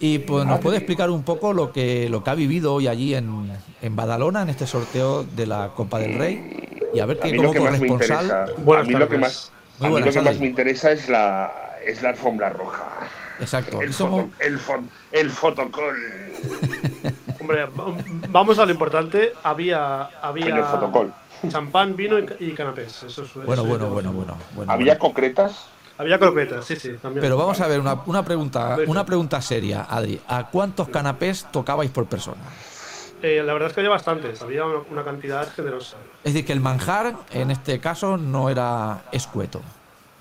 Y pues nos puede explicar un poco lo que, lo que ha vivido hoy allí en, en Badalona, en este sorteo de la Copa del Rey. Y a ver qué como corresponsal. a mí lo que más, a mí lo que más me interesa es la, es la alfombra roja. Exacto. El, el, el fotocol. Hombre, vamos a lo importante. Había, había el fotocol. champán, vino y, canapés. Eso es, bueno, bueno, bueno, bueno, bueno, ¿Había concretas? Había croquetas, sí, sí. También. Pero vamos a ver una, una pregunta, una pregunta seria, Adri. ¿A cuántos canapés tocabais por persona? Eh, la verdad es que había bastantes, había una, cantidad generosa. Es decir, que el manjar en este caso no era escueto.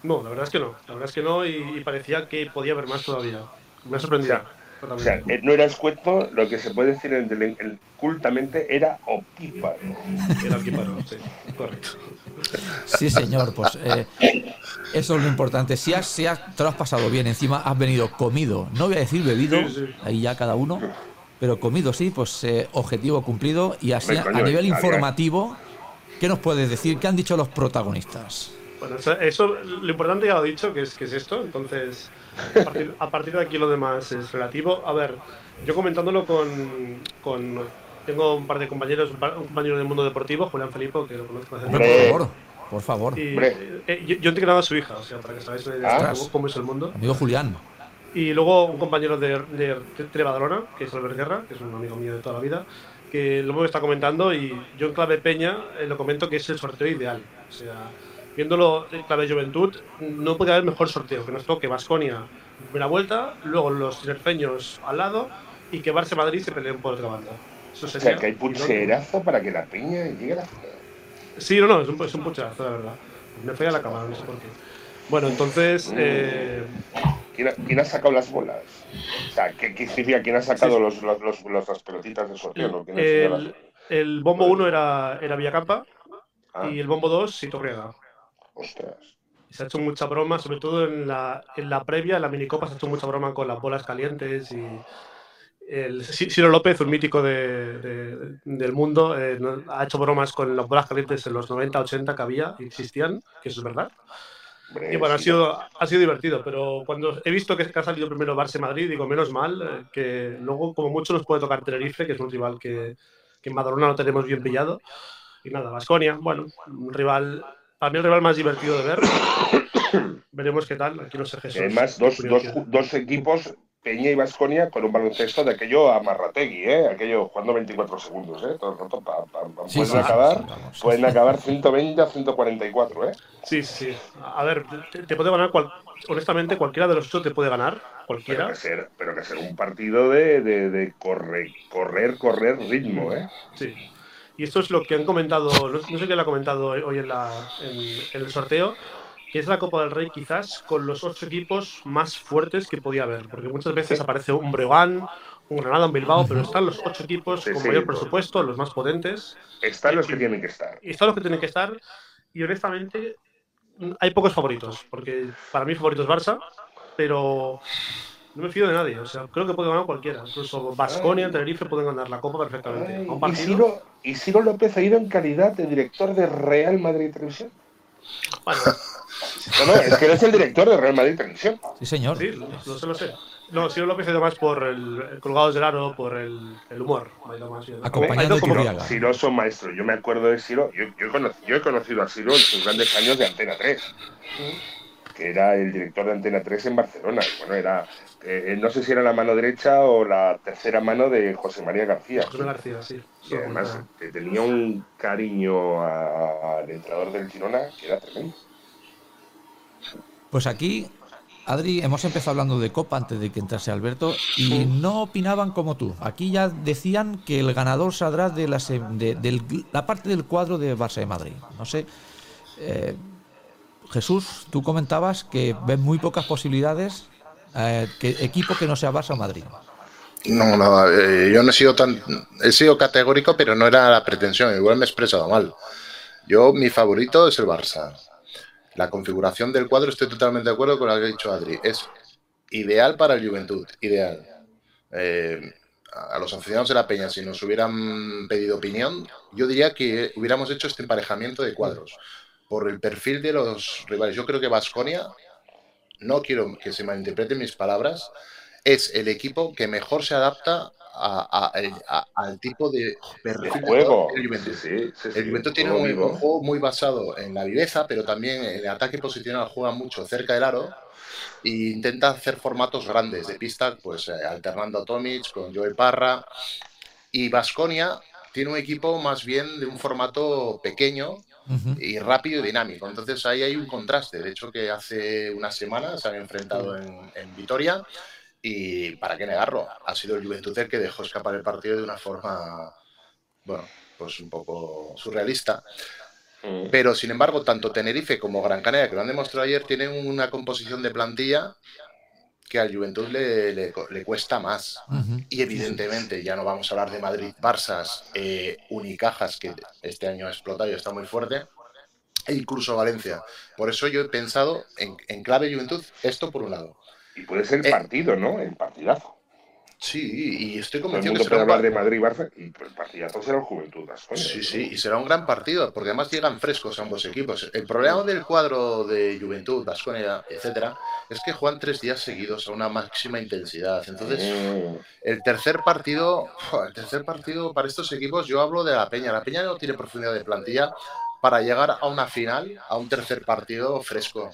No, la verdad es que no. La verdad es que no y, parecía que podía haber más todavía. Me ha sorprendido. O sea, eh, no era escueto, lo que se puede decir en el, cultamente era opíparo. Era opíparo, sí, correcto. Sí, señor, pues eh, eso es lo importante. Si, has, si has, te lo has pasado bien, encima has venido comido, no voy a decir bebido, ahí ya cada uno, pero comido sí, pues eh, objetivo cumplido. Y así, a nivel informativo, ¿qué nos puedes decir? ¿Qué han dicho los protagonistas? Bueno, eso, lo importante ya lo he dicho, que es, que es esto, entonces a partir, de aquí lo demás es relativo. A ver, yo comentándolo con, con tengo un par de compañeros, un, compañero del mundo deportivo, Julián Felipe, que lo conozco hace Por favor, por favor. Y, eh, yo, yo, he entrenado a su hija, o sea, para que sabáis ah. cómo, es el mundo. Amigo Julián. Y luego un compañero de, de, de que es Albert Guerra, que es un amigo mío de toda la vida, que lo me está comentando y yo en clave Peña eh, lo comento que es el sorteo ideal. O sea, viéndolo en clave Juventud, no puede haber mejor sorteo que nos toque Vasconia primera vuelta, luego los tinerfeños al lado y que Barça Madrid se peleen por otra banda. Eso sería, o sea, que hay pulserazo para que la piña llegue a la final. Sí, no, no, es un, es un pucherazo, la verdad. Me fui a la cámara, no sé por qué. Bueno, entonces. Mm. Eh... ¿Quién, ha, sacado las bolas? O sea, ¿qué, qué significa? ¿Quién ha sacado los, los, los, las pelotitas de sorteo? El, el, bombo 1 era, era Villacampa ah. y el bombo 2 Sitorriaga. Ostras. Se ha hecho mucha broma, sobre todo en la, en la previa, en la minicopa se ha hecho mucha broma con las bolas calientes y el Ciro López, un mítico de, del mundo, eh, ha hecho bromas con las bolas calientes en los 90, 80 que había existían, que eso es verdad. y bueno, ha sido, ha sido divertido, pero cuando he visto que ha salido primero Barça Madrid, digo, menos mal, eh, que luego como mucho nos puede tocar Tenerife, que es un rival que, que en Madrona no tenemos bien pillado. Y nada, Vasconia, bueno, un rival para mí el rival más divertido de ver. Veremos qué tal. Aquí no sé Jesús. Además, dos, dos, dos, equipos, Peña y Vasconia, con un baloncesto de aquello a Marrategui, ¿eh? aquello jugando 24 segundos. ¿eh? Todo el rato, pueden, acabar, pueden acabar 120 a 144. ¿eh? Sí, sí. A ver, te, puede ganar, honestamente, cualquiera de los ocho te puede ganar. Cualquiera. Pero que ser, pero que ser un partido de, de, de correr, correr, correr ritmo. ¿eh? Sí. Y esto es lo que han comentado, no, sé quién lo ha comentado hoy en, la, en, el sorteo, que es la Copa del Rey quizás con los ocho equipos más fuertes que podía haber, porque muchas veces aparece un Breogán, un Granada, un Bilbao, pero están los ocho equipos con mayor presupuesto, los más potentes. Están los que tienen que estar. Están los que tienen que estar, y honestamente hay pocos favoritos, porque para mí favorito es Barça, pero no me fío de nadie. O sea, creo que puede ganar cualquiera. Incluso Basconia, Tenerife pueden ganar la Copa perfectamente. ¿Y, Ciro, López ha ido en calidad de director de Real Madrid Televisión? Bueno. No, no, es que eres el director de Real Madrid Televisión. Sí, señor. Sí, lo, sé, lo sé. No, Ciro López ha ido más por el, colgados del aro, por el, el humor. Acompañado de como Ciro son maestros. Yo me acuerdo de Ciro. Yo, yo, he conocido a Ciro en sus grandes años de Antena 3. Que era el director de Antena 3 en Barcelona. Bueno, era eh, no sé si era la mano derecha o la tercera mano de José María García. José María García, sí. Y además tenía un cariño al entrenador del Girona que era tremendo. Pues aquí, Adri, hemos empezado hablando de Copa antes de que entrase Alberto y no opinaban como tú. Aquí ya decían que el ganador saldrá de la, de, la parte del cuadro de Barça de Madrid. No sé. Eh, Jesús, tú comentabas que ves muy pocas posibilidades eh, equipo que no sea Barça o Madrid. No, no, eh, yo no he sido tan. He sido categórico, pero no era la pretensión. Igual me he expresado mal. Yo, mi favorito es el Barça. La configuración del cuadro, estoy totalmente de acuerdo con lo que ha dicho Adri. Es ideal para el Juventud, ideal. Eh, a los aficionados de la Peña, si nos hubieran pedido opinión, yo diría que hubiéramos hecho este emparejamiento de cuadros por el perfil de los rivales. Yo creo que Vasconia no quiero que se malinterpreten mis palabras, es el equipo que mejor se adapta al tipo de perfil de juego. El Juventus, el Juventus tiene un, juego muy basado en la viveza, pero también en el ataque posicional juega mucho cerca del aro e intenta hacer formatos grandes de pista, pues eh, alternando a Tomic con Joel Parra. Y Vasconia tiene un equipo más bien de un formato pequeño y rápido y dinámico. Entonces ahí hay un contraste. De hecho, que hace unas semanas se han enfrentado en, en Vitoria y para qué negarlo, ha sido el Juventud el que dejó escapar el partido de una forma, bueno, pues un poco surrealista. Mm. Pero sin embargo, tanto Tenerife como Gran Canaria, que lo han demostrado ayer, tienen una composición de plantilla que al Juventud le, le, cuesta más. Y evidentemente, ya no vamos a hablar de Madrid, Barça, eh, Unicajas, que este año ha explotado y está muy fuerte, e incluso Valencia. Por eso yo he pensado en, en clave Juventud, esto por un lado. Y puede ser el eh, partido, ¿no? El partidazo. Sí, y estoy convencido que será hablar de Madrid y Barça y el partidazo será Juventud Sí, sí, y será un gran partido, porque además llegan frescos ambos equipos. El problema del cuadro de Juventud, Vasconia, etcétera, es que juegan tres días seguidos a una máxima intensidad. Entonces, mm. el tercer partido, el tercer partido para estos equipos, yo hablo de la Peña. La Peña no tiene profundidad de plantilla para llegar a una final, a un tercer partido fresco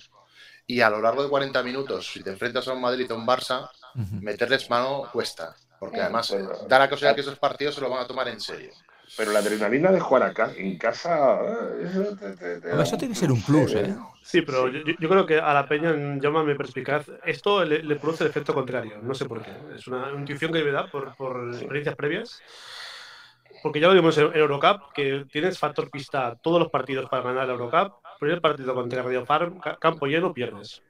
y a lo largo de 40 minutos, si te enfrentas a un Madrid o un Barça, meterles mano cuesta. Porque además da la casualidad que esos partidos se lo van a tomar en serio. Pero la adrenalina de jugar acá, en casa. Eso, tiene que ser un plus, ¿eh? Sí, pero yo, creo que a la Peña, llámame perspicaz, esto le, produce el efecto contrario. No sé por qué. Es una intuición que debe dar por, por experiencias previas. Porque ya lo vimos en Eurocup, que tienes factor pista todos los partidos para ganar la Eurocup primer partido contra Radio Farm, campo lleno, pierdes.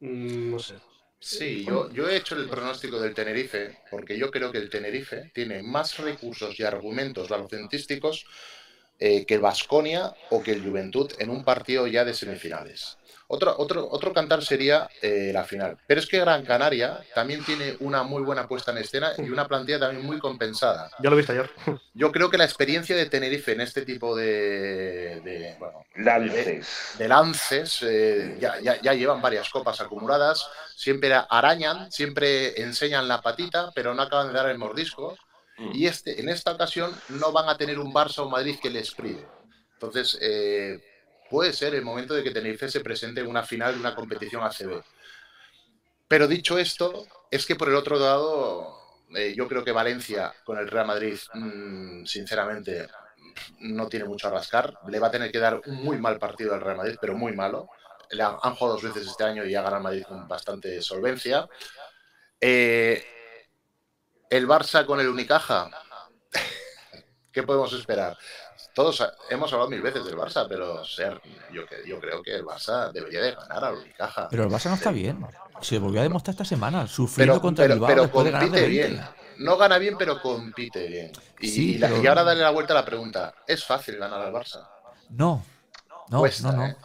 Mm, no sé. Sí, yo, yo he hecho el pronóstico del Tenerife, porque yo creo que el Tenerife tiene más recursos y argumentos balocentísticos eh, que el Vasconia o que el Juventud en un partido ya de semifinales. Otro, otro, otro cantar sería eh, la final. Pero es que Gran Canaria también tiene una muy buena puesta en escena y una plantilla también muy compensada. Ya lo he visto ayer. Yo creo que la experiencia de Tenerife en este tipo de, lances, de, lances eh, ya, ya, llevan varias copas acumuladas. Siempre arañan, siempre enseñan la patita, pero no acaban de dar el mordisco. Mm. Y este, en esta ocasión no van a tener un Barça o Madrid que les prive. Entonces, eh, puede ser el momento de que Tenerife se presente en una final de una competición ACB. Pero dicho esto, es que por el otro lado, eh, yo creo que Valencia con el Real Madrid, mm, sinceramente, no tiene mucho a rascar. Le va a tener que dar un muy mal partido al Real Madrid, pero muy malo. Le han, jugado dos veces este año y ha ganado Madrid con bastante solvencia. Eh, el Barça con el Unicaja, ¿qué podemos esperar? todos hemos hablado mil veces del Barça, pero ser, yo, yo creo que el Barça debería de ganar a Unicaja. Pero el Barça no está bien. Se volvió a demostrar esta semana, sufriendo contra el Bilbao pero compite bien. No gana bien, pero compite bien. Y, ahora darle la vuelta a la pregunta. ¿Es fácil ganar al Barça? No. No, no, no. ¿eh?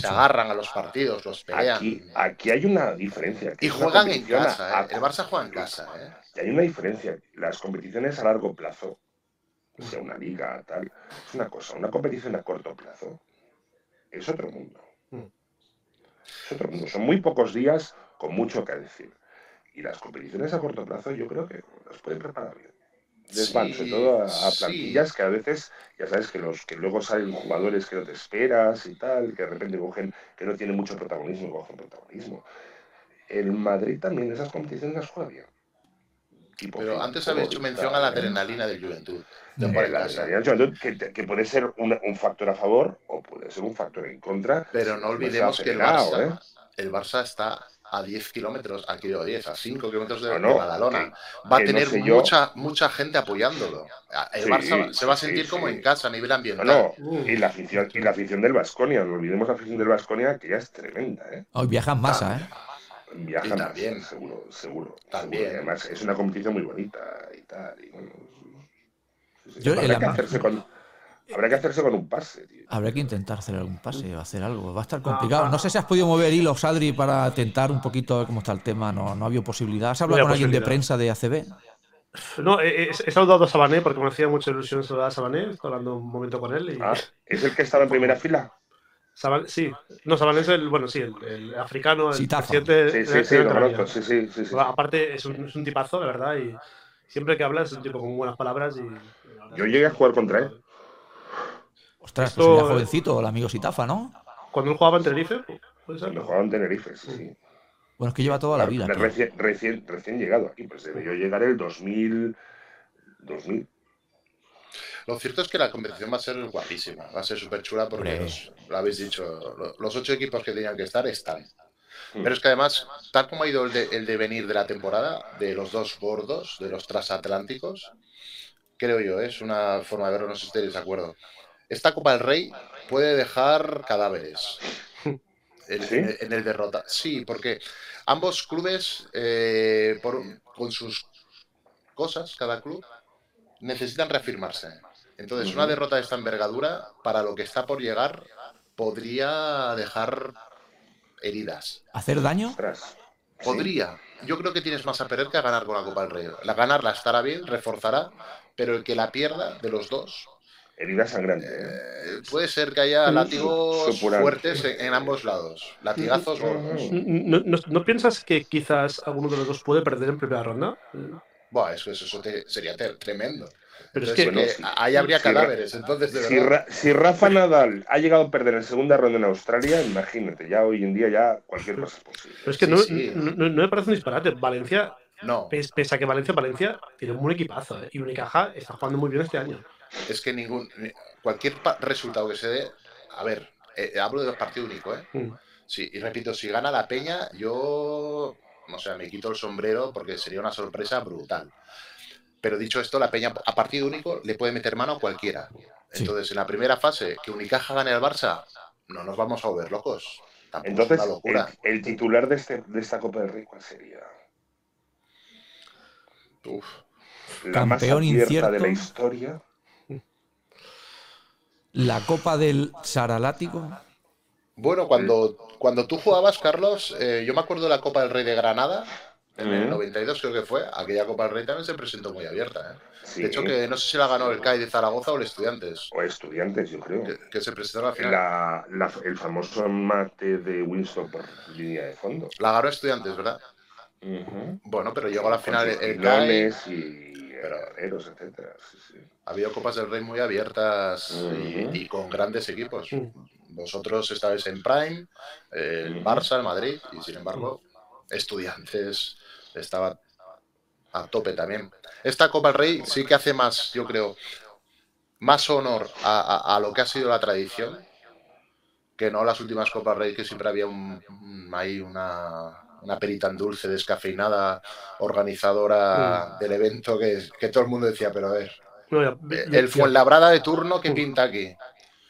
Se agarran a los partidos, los pelean. Aquí, aquí hay una diferencia. y juegan en casa, ¿eh? El Barça juega en casa, ¿eh? hay una diferencia. Las competiciones a largo plazo sea una liga, tal. Es una cosa, una competición a corto plazo es otro mundo. Mm. Es otro mundo. Son muy pocos días con mucho que decir. Y las competiciones a corto plazo yo creo que las pueden preparar bien. Desvan, sobre todo a, plantillas que a veces, ya sabes, que los que luego salen jugadores que no te esperas y tal, que de repente cogen, que no tienen mucho protagonismo, cogen protagonismo. El Madrid también esas competiciones las juega bien. Pero antes habéis hecho mención a la adrenalina del Juventud. Eh, que, puede ser un, factor a favor o puede ser un factor en contra. Pero no olvidemos que el Barça, ¿eh? el Barça está a 10 kilómetros, aquí digo 10, a 5 kilómetros de, Badalona. va a tener mucha, mucha gente apoyándolo. El Barça se va a sentir como en casa a nivel ambiental. y la afición, y la afición del Vasconia, no olvidemos la afición del Vasconia, que ya es tremenda. ¿eh? Hoy viajan masa, ¿eh? Viajan también. seguro, seguro. También. Además, es una competición muy bonita y tal. Y bueno, que hacerse con, habrá que hacerse con un pase, tío. Habrá que intentar hacer algún pase o hacer algo. Va a estar complicado. No sé si has podido mover hilos, Adri, para tentar un poquito cómo está el tema. No, no ha habido posibilidad. ¿Has hablado con alguien de prensa de ACB? No, he, saludado a Sabané porque me hacía mucha ilusión saludar a Sabané. Estoy hablando un momento con él. Ah, ¿Es el que estaba en primera fila? Sí, no, Sabal es el, bueno, sí, el, el africano, el presidente Sí, sí, sí, Gran lo Canaria. conozco, sí, sí, sí, sí. Bueno, Aparte, es un, es un tipazo, la verdad, y siempre que habla es un tipo con buenas palabras. Y, Yo llegué a jugar contra él. Ostras, Esto- pues era jovencito, el amigo Sitafa, ¿no? Cuando él jugaba en Tenerife, puede ser, jugaba en Tenerife, sí, sí. Bueno, es que lleva toda la vida. Recién, recién, recién llegado aquí, pues debió llegar el 2000. 2000. Lo cierto es que la competición va a ser guapísima, va a ser súper chula porque los- lo habéis dicho, lo- los ocho equipos que tenían que estar están. Mm. Pero es que además, tal como ha ido el, de- el devenir de la temporada, de los dos gordos, de los transatlánticos, creo yo, es una forma de verlo, no sé si estáis de acuerdo. Esta Copa del Rey puede dejar cadáveres en, ¿Sí? en el, en el derrota. Sí, porque ambos clubes, eh, por- con sus cosas, cada club, necesitan reafirmarse. Entonces, una derrota de esta envergadura, para lo que está por llegar, podría dejar heridas. ¿Hacer daño? Podría. Yo creo que tienes más a perder que a ganar con la Copa del Rey. La ganarla estará bien, reforzará, pero el que la pierda de los dos, Herida sangrante. ¿eh? eh, puede ser que haya látigos supurante. fuertes en, en ambos lados. Latigazos gordos. ¿No, no, no piensas que quizás alguno de los dos puede perder en primera ronda? Buah, eso, eso, eso te- sería ter- tremendo. Pero es que, bueno, sí. ahí habría cadáveres, entonces de Si, verdad. Ra- si Rafa Nadal ha llegado a perder en segunda ronda en Australia, imagínate, ya hoy en día ya cualquier cosa es posible. pero es que Sí, no, sí. no- no- no me parece un disparate. Valencia, No, pese a que Valencia, Valencia tiene un buen equipazo. ¿eh? Y Unicaja está jugando muy bien este año. Es que ningún ni- cualquier resultado que se dé, a ver, eh, hablo de partido único, ¿eh? Mm. Sí, y repito, si gana la Peña, yo, no sé, me quito el sombrero porque sería una sorpresa brutal. Pero dicho esto, la Peña a partido único le puede meter mano a cualquiera. Sí. Entonces, en la primera fase, que Unicaja gane al Barça, no nos vamos a volver locos. Tampoco Entonces, es una locura. el, el titular de, este, de esta Copa del Rey, ¿cuál sería? Uf. La más Campeón abierta de la incierto. historia. La Copa del Saralático. Bueno, cuando, cuando tú jugabas, Carlos, eh, yo me acuerdo de la Copa del Rey de Granada, en el Ujú. 92 creo que fue, aquella Copa del Rey también se presentó muy abierta. ¿eh? Sí. De hecho, que no sé si la ganó el CAI de Zaragoza o el Estudiantes, O estudiantes, yo creo. que, que se presentaron al final. La, la- el famoso mate de Winston por línea de fondo. La ganó Estudiantes, ¿verdad? Bueno, pero llegó a la final el CAI. y Pero- herreros, etcétera. Sí, sí. Ha habido Copas del Rey muy abiertas y, con grandes equipos. Mm. Vosotros estabais en Prime, el. Barça, el Madrid, y sin embargo, Estudiantes estaba a tope también. Esta Copa del Rey sí que hace más, yo creo, más honor a, a- a lo que ha sido la tradición que no las últimas Copas Rey que siempre había un, un- ahí una, una perita en dulce, descafeinada, organizadora del evento que, que todo el mundo decía, pero a ver, No, ya- eh, ya- el Fuenlabrada de turno que pinta aquí.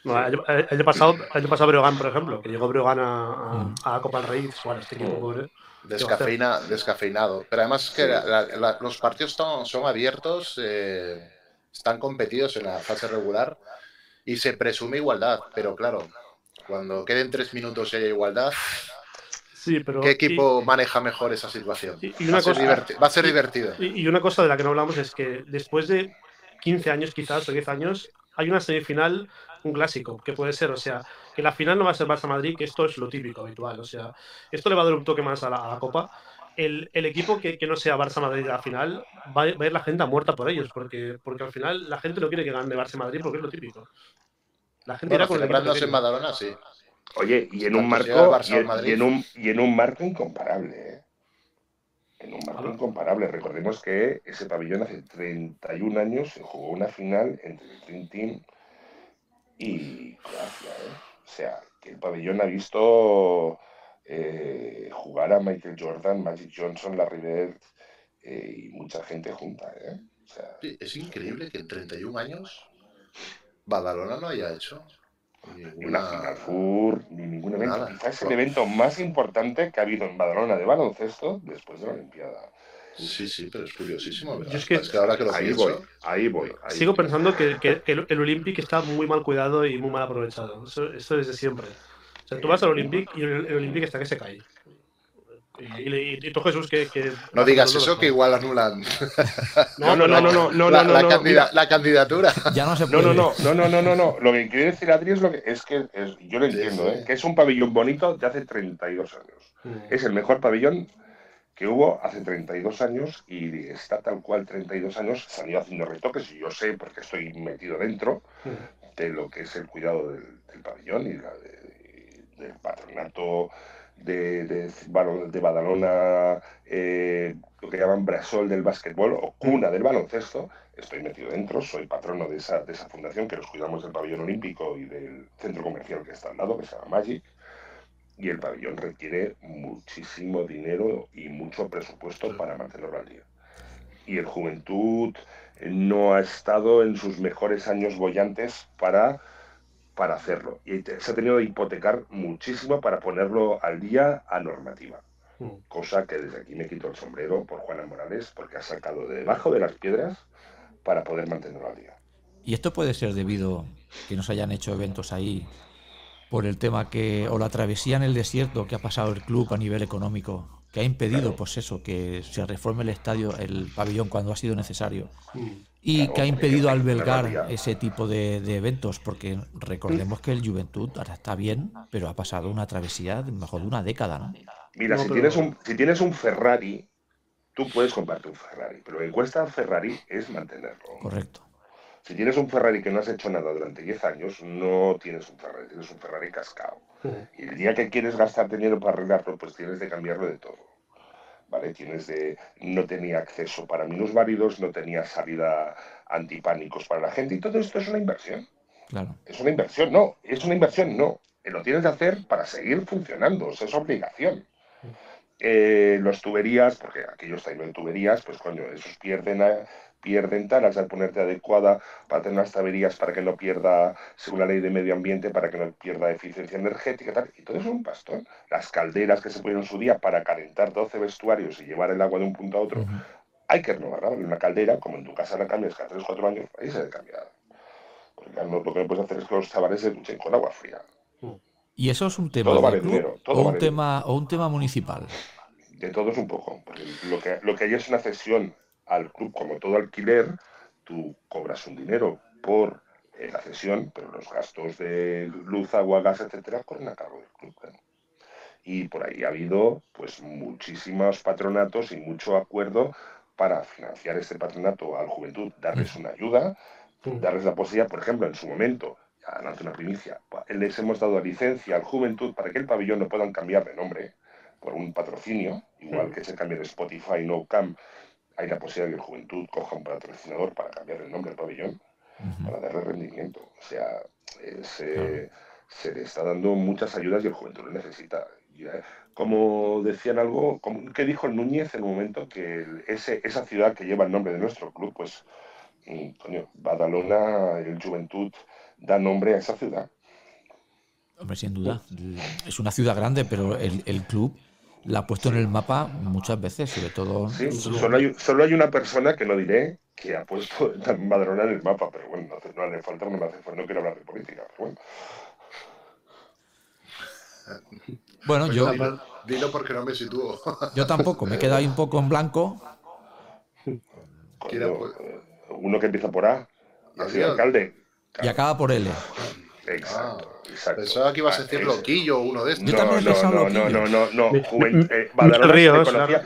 No, el, el año pasado, el pasado Breogán, por ejemplo, que llegó Breogán a, a, Mm. a Copa del Rey "Bueno, este equipo pobre. Descafeina, descafeinado. Pero además que Sí. la- la- la- los partidos son, son abiertos, eh, están competidos en la fase regular y se presume igualdad. Pero claro, cuando queden tres minutos y haya igualdad, Sí, pero. ¿qué equipo maneja mejor esa situación? y- y va, una a ser cosa- diverti- va a ser divertido. Y, y una cosa de la que no hablamos es que después de 15 años, quizás, o 10 años, hay una semifinal, un clásico, que puede ser, o sea, que la final no va a ser Barça-Madrid, que esto es lo típico, habitual, o sea, esto le va a dar un toque más a la, a la Copa. El, el equipo que, que no sea Barça-Madrid a la final, va, a- va a ir la gente a muerta por ellos, porque, porque al final la gente no quiere que gane Barça-Madrid porque es lo típico. La gente Bueno, irá con celebrándose en quiere. Badalona, sí. Oye, y en un marco, y en, Madrid. y en un, y en un marco incomparable, ¿eh? En un marco incomparable. Recordemos que ese pabellón hace 31 años se jugó una final entre el Dream Team y Croacia, ¿eh? O sea, que el pabellón ha visto eh, jugar a Michael Jordan, Magic Johnson, Larry Bird eh, y mucha gente junta, ¿eh? O sea, Sí, Es increíble que en 31 años Badalona no haya hecho ni una ninguna... Final Four, ni ningún evento. Nada. Quizás el evento más importante que ha habido en Badalona de baloncesto después de la Olimpiada. Sí, sí, pero es curiosísimo. Yo es que- ahora que lo Ahí pienso, voy, ahí voy. ahí Sigo voy. pensando que, que- que el, el Olympic está muy mal cuidado y muy mal aprovechado. Eso, eso desde siempre. O sea, tú vas al Olympic y el, el Olympic está que se cae. Y Y, tú, Jesús, que. no digas eso, que igual anulan. No, no, no, no, no, la, no, la, candidatura. Ya no se puede. No, no, no, no, no, no, no. Lo que quiere decir Adri es lo que es que yo lo entiendo, ¿eh? que es un pabellón bonito de hace 32 años. Mm. Es el mejor pabellón que hubo hace 32 años y está tal cual 32 años, se han ido haciendo retoques y yo sé, porque estoy metido dentro, mm. de lo que es el cuidado del, pabellón y del patronato de, de, de Badalona, eh, lo que llaman Brasol del básquetbol o cuna del baloncesto. Estoy metido dentro, soy patrono de esa, de esa fundación que nos cuidamos del pabellón olímpico y del centro comercial que está al lado, que se llama Magic y el pabellón requiere muchísimo dinero y mucho presupuesto para mantenerlo al día. Y el Juventud no ha estado en sus mejores años bollantes para, para hacerlo. Y se ha tenido que hipotecar muchísimo para ponerlo al día a normativa. Mm. Cosa que desde aquí me quito el sombrero por Juana Morales, porque ha sacado de debajo de las piedras para poder mantenerlo al día. ¿Y esto puede ser debido que nos hayan hecho eventos ahí por el tema que, o la travesía en el desierto que ha pasado el club a nivel económico, que ha impedido, pues eso, que se reforme el estadio, el pabellón cuando ha sido necesario. Y que ha impedido albergar ese tipo de, eventos, porque recordemos que el Juventud ahora está bien, pero ha pasado una travesía de mejor de una década, ¿no? Mira, si, tienes un, si tienes un Ferrari, tú puedes comprarte un Ferrari, pero lo que cuesta Ferrari es mantenerlo. Correcto. Si tienes un Ferrari que no has hecho nada durante 10 años, no tienes un Ferrari, tienes un Ferrari cascado. Y el día que quieres gastar dinero para arreglarlo, pues tienes de cambiarlo de todo. ¿Vale? Tienes de. No tenía acceso para minusválidos, no tenía salida antipánicos para la gente, y todo esto es una inversión. Claro. Es una inversión, no. Es una inversión, no. Lo tienes que hacer para seguir funcionando, es obligación. Eh, los tuberías, porque aquellos en tuberías, pues coño, esos pierden pierden taras al ponerte adecuada para tener unas taberías para que no pierda, según la ley de medio ambiente, para que no pierda eficiencia energética, tal. y todo es un pastón. Las calderas que se pusieron en su día para calentar 12 vestuarios y llevar el agua de un punto a otro, hay que renovarla. Una caldera, como en tu casa la cambias cada 3 o 4 años, ahí se debe cambiar. Porque lo que no puedes hacer es que los chavales se duchen con agua fría. ¿Y eso es un tema o, un tema, o un tema municipal? De todos un poco. Porque lo que, lo que hay es una cesión al club, como todo alquiler, tú cobras un dinero por eh, la cesión, pero los gastos de luz, agua, gas, etcétera, corren a cargo del club. Y por ahí ha habido pues muchísimos patronatos y mucho acuerdo para financiar este patronato a la juventud, darles una ayuda, darles la posibilidad, por ejemplo, en su momento, ya hace una primicia, les hemos dado licencia al juventud para que el pabellón no puedan cambiar de nombre por un patrocinio, igual que se cambie de Spotify No Camp hay la posibilidad de que el Juventud coja un patrocinador para cambiar el nombre del pabellón, para darle rendimiento. O sea, eh, se, le está dando muchas ayudas y el Juventud lo necesita. Eh, como decían algo, como, que dijo Núñez en un momento que ese, esa ciudad que lleva el nombre de nuestro club, pues, mm, coño, Badalona, el Juventud, da nombre a esa ciudad. Hombre, sin duda. Es una ciudad grande, pero el, el club la ha puesto en el mapa muchas veces, sobre todo. Sí, solo hay, solo hay una persona que no diré que ha puesto Madrona en el mapa, pero bueno, no, hace falta, no me hace falta, no quiero hablar de política, pero bueno. Bueno, pues yo. Dilo, porque no me sitúo. Yo tampoco, me he quedado ahí un poco en blanco. uno que empieza por A, así alcalde. Y acaba por L. Exacto, ah, exacto. Pensaba que ibas a decir loquillo o uno de estos. Yo también no, no, no, no, no, no, eh, Badalona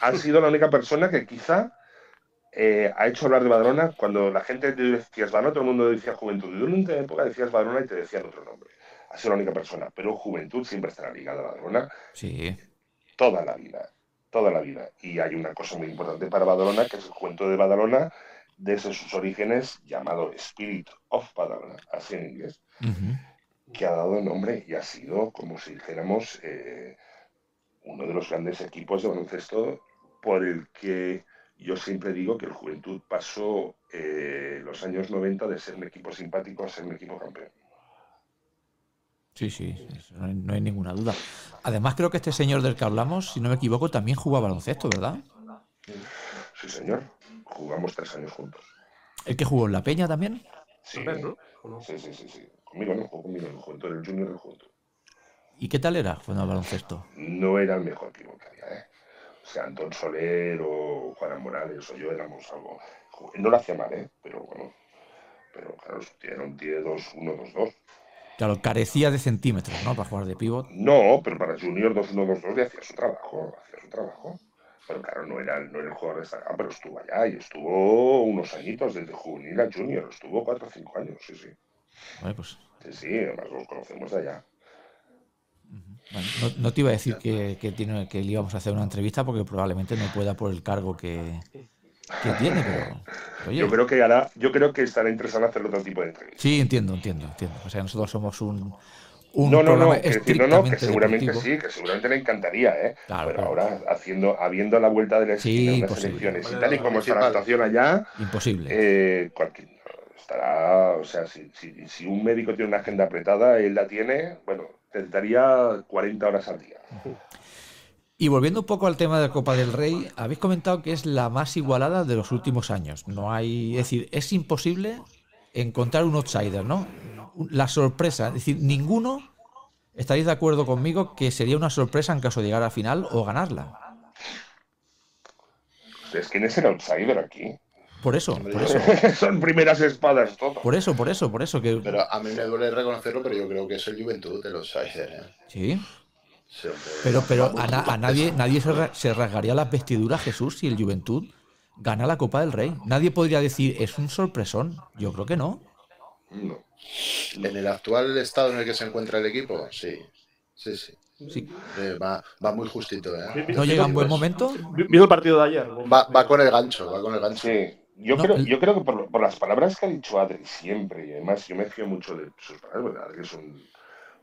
ha sido la única persona que quizá eh, ha hecho hablar de Badalona cuando la gente decía Badalona, todo el mundo decía Juventud. Y durante una época decías Badalona y te decían otro nombre. Ha sido la única persona, pero Juventud siempre estará ligada a Badalona. Sí. Toda la vida, toda la vida. Y hay una cosa muy importante para Badalona, que es el cuento de Badalona, desde sus orígenes llamado Spirit of Badalona, así en inglés, que ha dado nombre y ha sido, como si dijéramos, eh, uno de los grandes equipos de baloncesto por el que yo siempre digo que el Juventud pasó eh, los años 90 de ser un equipo simpático a ser un equipo campeón. Sí, sí, no hay, ninguna duda. Además, creo que este señor del que hablamos, si no me equivoco, también jugaba baloncesto, ¿verdad? Sí, señor jugamos tres años juntos. ¿El que jugó en La Peña también? Sí, sí, sí, sí, Conmigo no, jugó conmigo en el Juventud, el Junior del Juventud. ¿Y qué tal era jugando al baloncesto? No era el mejor equipo que había, ¿eh? O sea, Antón Soler o Juan Morales o yo éramos algo. No lo hacía mal, ¿eh? Pero bueno. Pero claro, era un tío 2-1, 2-2. Claro, carecía de centímetros, ¿no? Para jugar de pivot. No, pero para Junior 2-1-2-2 le hacía su trabajo. Hacía su trabajo. Pero claro, no era, no era el jugador destacado, pero estuvo allá y estuvo unos añitos desde juvenil a Junior. Estuvo 4 o 5 años, sí, sí. Pues Sí, sí, además los conocemos de allá. Bueno, no, no te iba a decir que, que tiene, que le íbamos a hacer una entrevista porque probablemente no pueda por el cargo que, que tiene, pero, pero oye, Yo creo que hará, yo creo que estará interesado en hacer otro tipo de entrevistas. sí, entiendo, entiendo, entiendo. O sea, nosotros somos un, un No, no, no, no, no, que seguramente deportivo. sí, que seguramente le encantaría, ¿eh? Claro, pero claro. ahora, haciendo, habiendo la vuelta de la Sí, esquina, unas imposible. elecciones y tal y como está la situación allá, Imposible. eh, cualquier, estará, o sea, si, si, si un médico tiene una agenda apretada, él la tiene, bueno, necesitaría 40 horas al día. Y volviendo un poco al tema de la Copa del Rey, habéis comentado que es la más igualada de los últimos años. No hay, es decir, es imposible encontrar un outsider, ¿no? La sorpresa, es decir, ninguno estaréis de acuerdo conmigo que sería una sorpresa en caso de llegar a final o ganarla. Entonces, ¿quién es el outsider aquí? Por eso, por eso, Son primeras espadas todo. por eso, por eso, por eso que Pero a mí me duele reconocerlo, pero yo creo que es el Juventud de los Siders. ¿eh? sí. Sí, hombre. Pero, pero a, na- a nadie, nadie se, ra- se rasgaría las vestiduras, Jesús, si el Juventud gana la Copa del Rey. Nadie podría decir, es un sorpresón. Yo creo que no. No. En el actual estado en el que se encuentra el equipo, sí. Sí, sí. Sí. Eh, va, va muy justito, ¿eh? ¿No llega en buen momento? Vi- Viendo el partido de ayer. Va, va con el gancho, va con el gancho. Sí, yo, No, creo, el- yo creo que por, por las palabras que ha dicho Adri siempre, y además yo me fío mucho de sus palabras, porque Adri es un,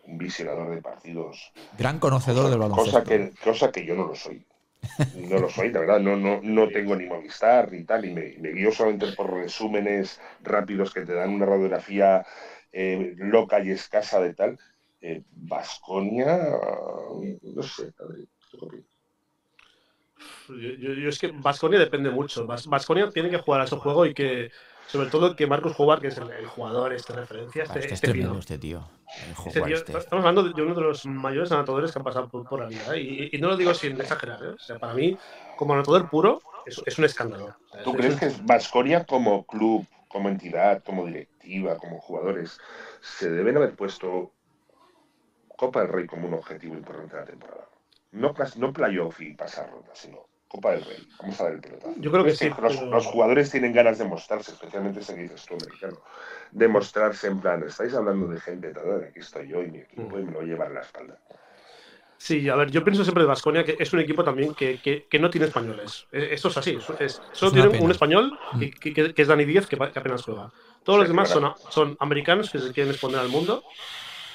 un visionador de partidos, Gran conocedor del baloncesto. cosa que, cosa que yo no lo soy. No lo soy, la verdad, no, no, no tengo ni Movistar ni tal, y me, me guío solamente por resúmenes rápidos que te dan una radiografía eh, loca y escasa de tal. Vasconia, no sé, yo- yo es que Vasconia depende mucho. Vasconia tiene que jugar a su juego y que, sobre todo, que Marcus Howard, que es el, el jugador, este referencia, Ah, este, este es este este tío. Este tío- este. Estamos hablando de uno de los mayores anotadores que han pasado por, por la vida. ¿eh? Y, y no lo digo sin exagerar. ¿eh? O sea, para mí, como anotador puro, es, es un escándalo. O sea, ¿Tú es- crees es- que Vasconia como club, como entidad, como directiva, como jugadores, se deben haber puesto Copa del Rey como un objetivo importante de la temporada? No, no playoff y pasar ronda, sino Copa del Rey. Vamos a ver el pelotazo. Yo creo que Es sí, Los, pero- los jugadores tienen ganas de mostrarse, especialmente ese que dices tú, americano. De mostrarse en plan, estáis hablando de gente, tal, aquí estoy yo y mi equipo y me lo voy a la espalda. Sí, a ver, yo pienso siempre de Vasconia que es un equipo también que, que- que no tiene españoles. Eh, Esto es así. es- es- solo una tiene pena. un español Mm. que, es Dani Díaz, que, apenas juega. Todos Sí, los demás son, son americanos que se quieren exponer al mundo.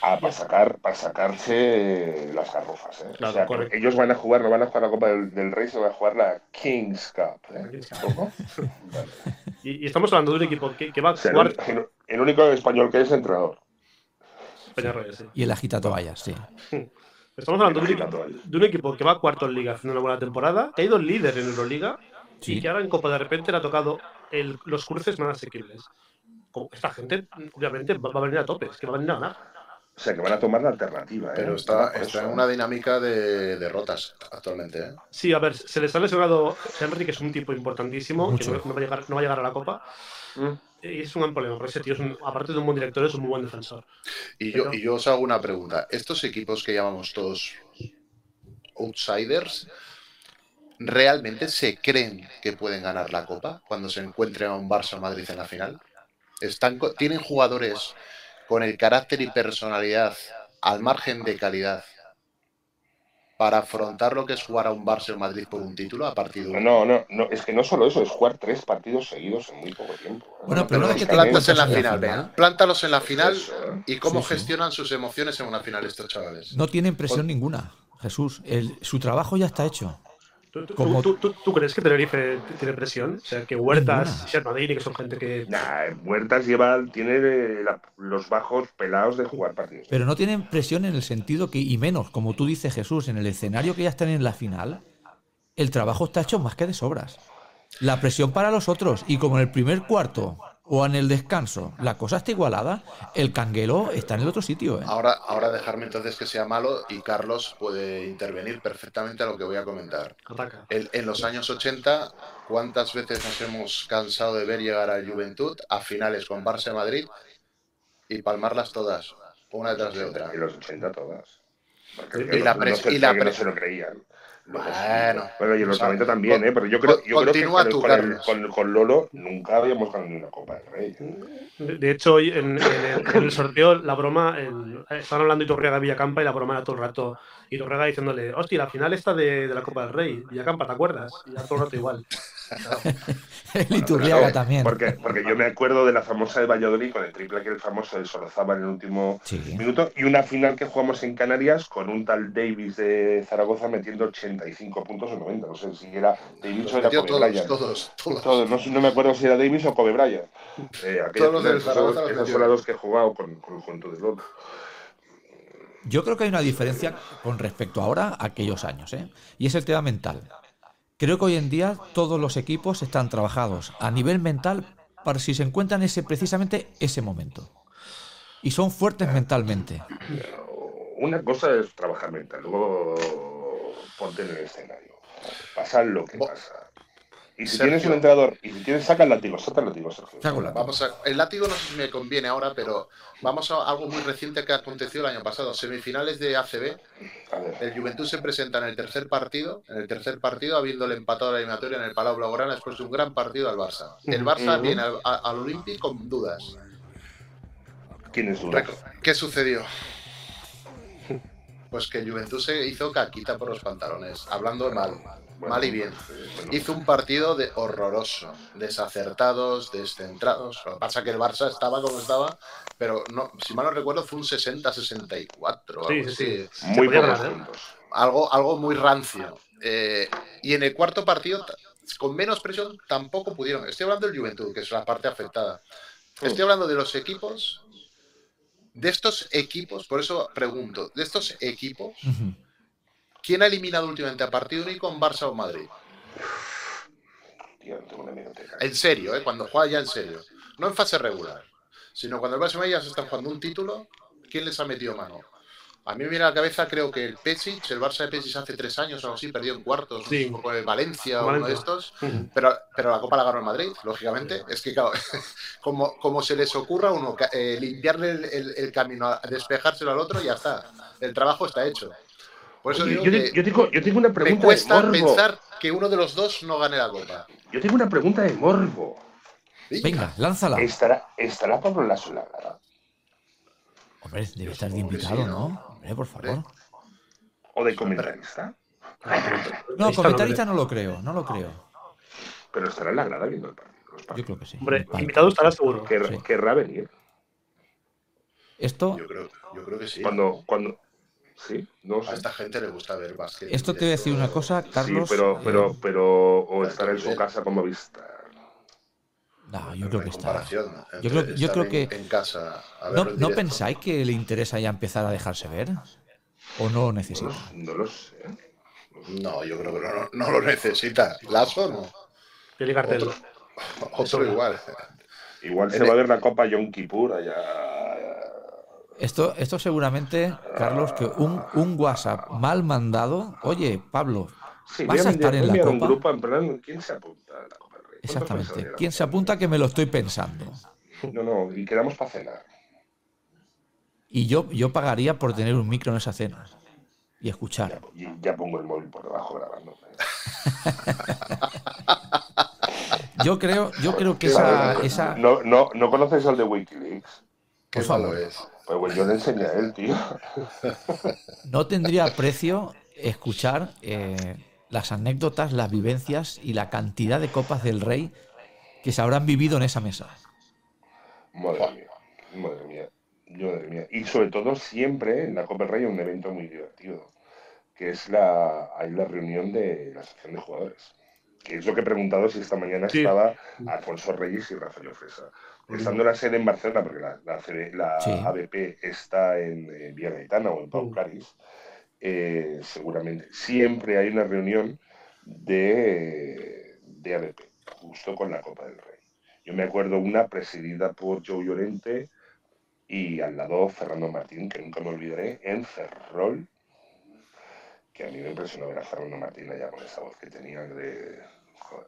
Ah, para sacar, para sacarse las garrofas, ¿eh? Claro, o sea, correcto. ellos van a jugar, no van a jugar la Copa del, del Rey, se van a jugar la Kings Cup. ¿eh? Y, y estamos hablando de un equipo que, que va a O sea, jugar. el, el- único español que es entrenador. Sí. Y el agitatoallas, sí. Estamos hablando de un, equipo, de un equipo que va cuarto en Liga haciendo una buena temporada, que ha ido líder en Euroliga Sí. y que ahora en Copa de repente le ha tocado el- los cruces más asequibles. Como esta gente, obviamente, va, va a venir a tope, es que va a venir a ganar. O sea, que van a tomar la alternativa. ¿eh? Pero está, está en una dinámica de derrotas actualmente. ¿eh? Sí, a ver, se les ha lesionado Henry, que es un tipo importantísimo, Mucho. que no, va a llegar, no va a llegar a la Copa. Mm. Y es un gran problema, porque ese tío, es un- aparte de un buen director, es un muy buen defensor. Y yo, y yo os hago una pregunta. Estos equipos que llamamos todos outsiders, ¿realmente se creen que pueden ganar la Copa cuando se encuentren a un Barça o Madrid en la final? Están, ¿Tienen jugadores con el carácter y personalidad al margen de calidad para afrontar lo que es jugar a un Barça o Madrid por un título a partido único? No, no, no, es que no solo eso, es jugar tres partidos seguidos en muy poco tiempo. ¿eh? Bueno, pero Pero no es que te plantas en la final, final. venga. Plántalos en la final Eso, ¿eh? y cómo Sí, sí. gestionan sus emociones en una final estos chavales. No tienen presión ninguna, Jesús. El- su trabajo ya está hecho. ¿Tú, tú- Como- tú- tú- tú crees que Tenerife tiene presión? O sea, que Huertas, Ninguna. Shermadini, que son gente que. Nah, Huertas lleva, tiene eh, la- los bajos pelados de jugar partidos. Pero no tienen presión en el sentido que, y menos, como tú dices, Jesús, en el escenario que ya están en la final, el trabajo está hecho más que de sobras. La presión para los otros, y como en el primer cuarto o en el descanso, la cosa está igualada, el canguelo está en el otro sitio. ¿eh? Ahora, ahora dejarme entonces que sea malo y Carlos puede intervenir perfectamente a lo que voy a comentar. El- en los años 80, ¿cuántas veces nos hemos cansado de ver llegar a Juventud a finales con Barça y Madrid y palmarlas todas, una detrás de otra? En los 80 todas. Porque Y la no y la no se lo creían. Bueno. bueno, y en los O sea, 90 también, ¿eh? Pero yo creo, yo creo que con, el- tú, con el- con- con Lolo nunca habíamos ganado ni una Copa del Rey. De de hecho, hoy en, en el, en el sorteo, la broma, en- estaban hablando Iturriaga y Villacampa y la broma era todo el rato. Iturriaga diciéndole, hostia, la final está de, de la Copa del Rey. Villacampa, ¿te acuerdas? Y ya todo el rato igual. El Iturriaga Claro, también. Porque, porque yo me acuerdo de la famosa de Valladolid con el triple que el famoso de Sorozaba en el último Sí. minuto y una final que jugamos en Canarias con un tal Davis de Zaragoza metiendo 85 puntos o 90. No sé si era Davis o era Kobe todos, Bryant. todos, todos. Todos, no, no me acuerdo si era Davis o Kobe Bryant. Eh, Todos los del Zaragoza esas son las dos que he jugado con, con el cuento de Lolo. Yo creo que hay una diferencia con respecto ahora a aquellos años, ¿eh? y es el tema mental. Creo que hoy en día todos los equipos están trabajados a nivel mental para si se encuentran ese precisamente ese momento. Y son fuertes mentalmente. Una cosa es trabajar mental, luego ponte en el escenario. Pasa lo que pasa. Y si Sergio. tienes un entrenador, y si tienes, saca el látigo, saca el látigo, Sergio. Saca el látigo. Vamos a, el látigo no sé si me conviene ahora, pero vamos a algo muy reciente que aconteció el año pasado. Semifinales de ACB, el Juventud se presenta en el tercer partido, en el tercer partido habiéndole empatado la eliminatoria en el Palau Blaugrana después de un gran partido al Barça. El Barça viene al, a- al Olympic con dudas. ¿Quién es duda? ¿Qué sucedió? Pues que el Juventud se hizo caquita por los pantalones, hablando mal, Bueno, mal y bien. bueno, Hizo un partido de horroroso, desacertados, descentrados. Lo que pasa es que el Barça estaba como estaba, pero no, si mal no recuerdo fue un 60-64 o Sí, algo sí, sí. Muy pocos puntos. Algo, algo muy rancio. Eh, y en el cuarto partido, con menos presión, tampoco pudieron. Estoy hablando del Juventud, que es la parte afectada. Estoy hablando de los equipos, de estos equipos, por eso pregunto, de estos equipos. ¿Quién ha eliminado últimamente a partido único en Barça o Madrid? Tío, no tengo una hemeroteca. En serio, ¿eh? cuando juega ya en serio. No en fase regular, sino cuando el Barça y Madrid ya se están jugando un título, ¿quién les ha metido mano? A mí me viene a la cabeza, creo que el Pesic, el Barça de Pesic hace tres años o algo así, perdió en cuartos Sí. con el Valencia o uno de estos, pero, pero la Copa la ganó el Madrid, lógicamente. Es que, claro, como, como se les ocurra a uno eh, limpiarle el, el- el camino, a despejárselo al otro, ya está. El trabajo está hecho. Por eso Oye, digo yo, que te- yo tengo, yo tengo una me pregunta de cuesta morbo. pensar que uno de los dos no gane la Copa. Yo tengo una pregunta de morbo. Venga, lánzala. ¿Estará, ¿Estará Pablo Lasso en la grada? Hombre, debe estar de sí, invitado, ¿no? ¿no? Hombre, por favor. ¿O de comentarista? No, comentarista no lo creo, no lo creo. Pero estará en la grada viendo el partido. los Yo creo que sí. Hombre, invitado estará seguro. Quer- Sí. Querrá venir. Esto, Yo creo, yo creo que sí. Cuando, cuando. Sí, no A esta gente le gusta ver básquet. esto te voy a decir una cosa, Carlos. sí, pero, eh, pero, pero. O estará en su Bien. casa como vista. no, yo creo que está. Yo creo, yo estar creo en- que. En casa. a ¿No, verlo en ¿no directo. pensáis que le interesa ya empezar a dejarse ver? ¿O no lo necesita? no lo sé. No, yo creo que no, no lo necesita. Lazo no. Cartel. Otro, otro igual. Igual se va a ver la Copa Yom Kippur allá. Esto, esto seguramente, Carlos, que un, un WhatsApp mal mandado. Oye, Pablo, Sí, ¿Vas a estar en la un Copa? grupo en plan, ¿quién se apunta a la Copa del Rey? ¿Cuántos exactamente. ¿Quién se apunta que me lo estoy pensando? No, no, y quedamos para cenar. Y yo, yo pagaría por tener un micro en esa cena y Ya, escuchar. y ya pongo el móvil por debajo grabando. Yo creo, yo creo que esa, esa, No, no, ¿No conoces al de Wikileaks? Qué Por favor. malo es. Pues bueno, yo le enseñé a él, tío. no tendría precio escuchar eh, las anécdotas, las vivencias y la cantidad de copas del rey que se habrán vivido en esa mesa. Madre mía, madre mía, madre mía. Y sobre todo siempre en la Copa del Rey hay un evento muy divertido, que es la, hay la reunión de la asociación de jugadores. Que es lo que he preguntado si esta mañana Sí. estaba Alfonso Reyes y Rafael Fresa. Estando la sede en Barcelona, porque la, la, CD la Sí. ABP está en eh, Gaetana o en Pau Mm. Eh, seguramente siempre hay una reunión de, de ABP, justo con la Copa del Rey. Yo me acuerdo una presidida por Joe Llorente y al lado Fernando Martín, que nunca me olvidaré, en Ferrol, que a mí me impresionó ver a Fernando Martín allá con esa voz que tenía de... Joder.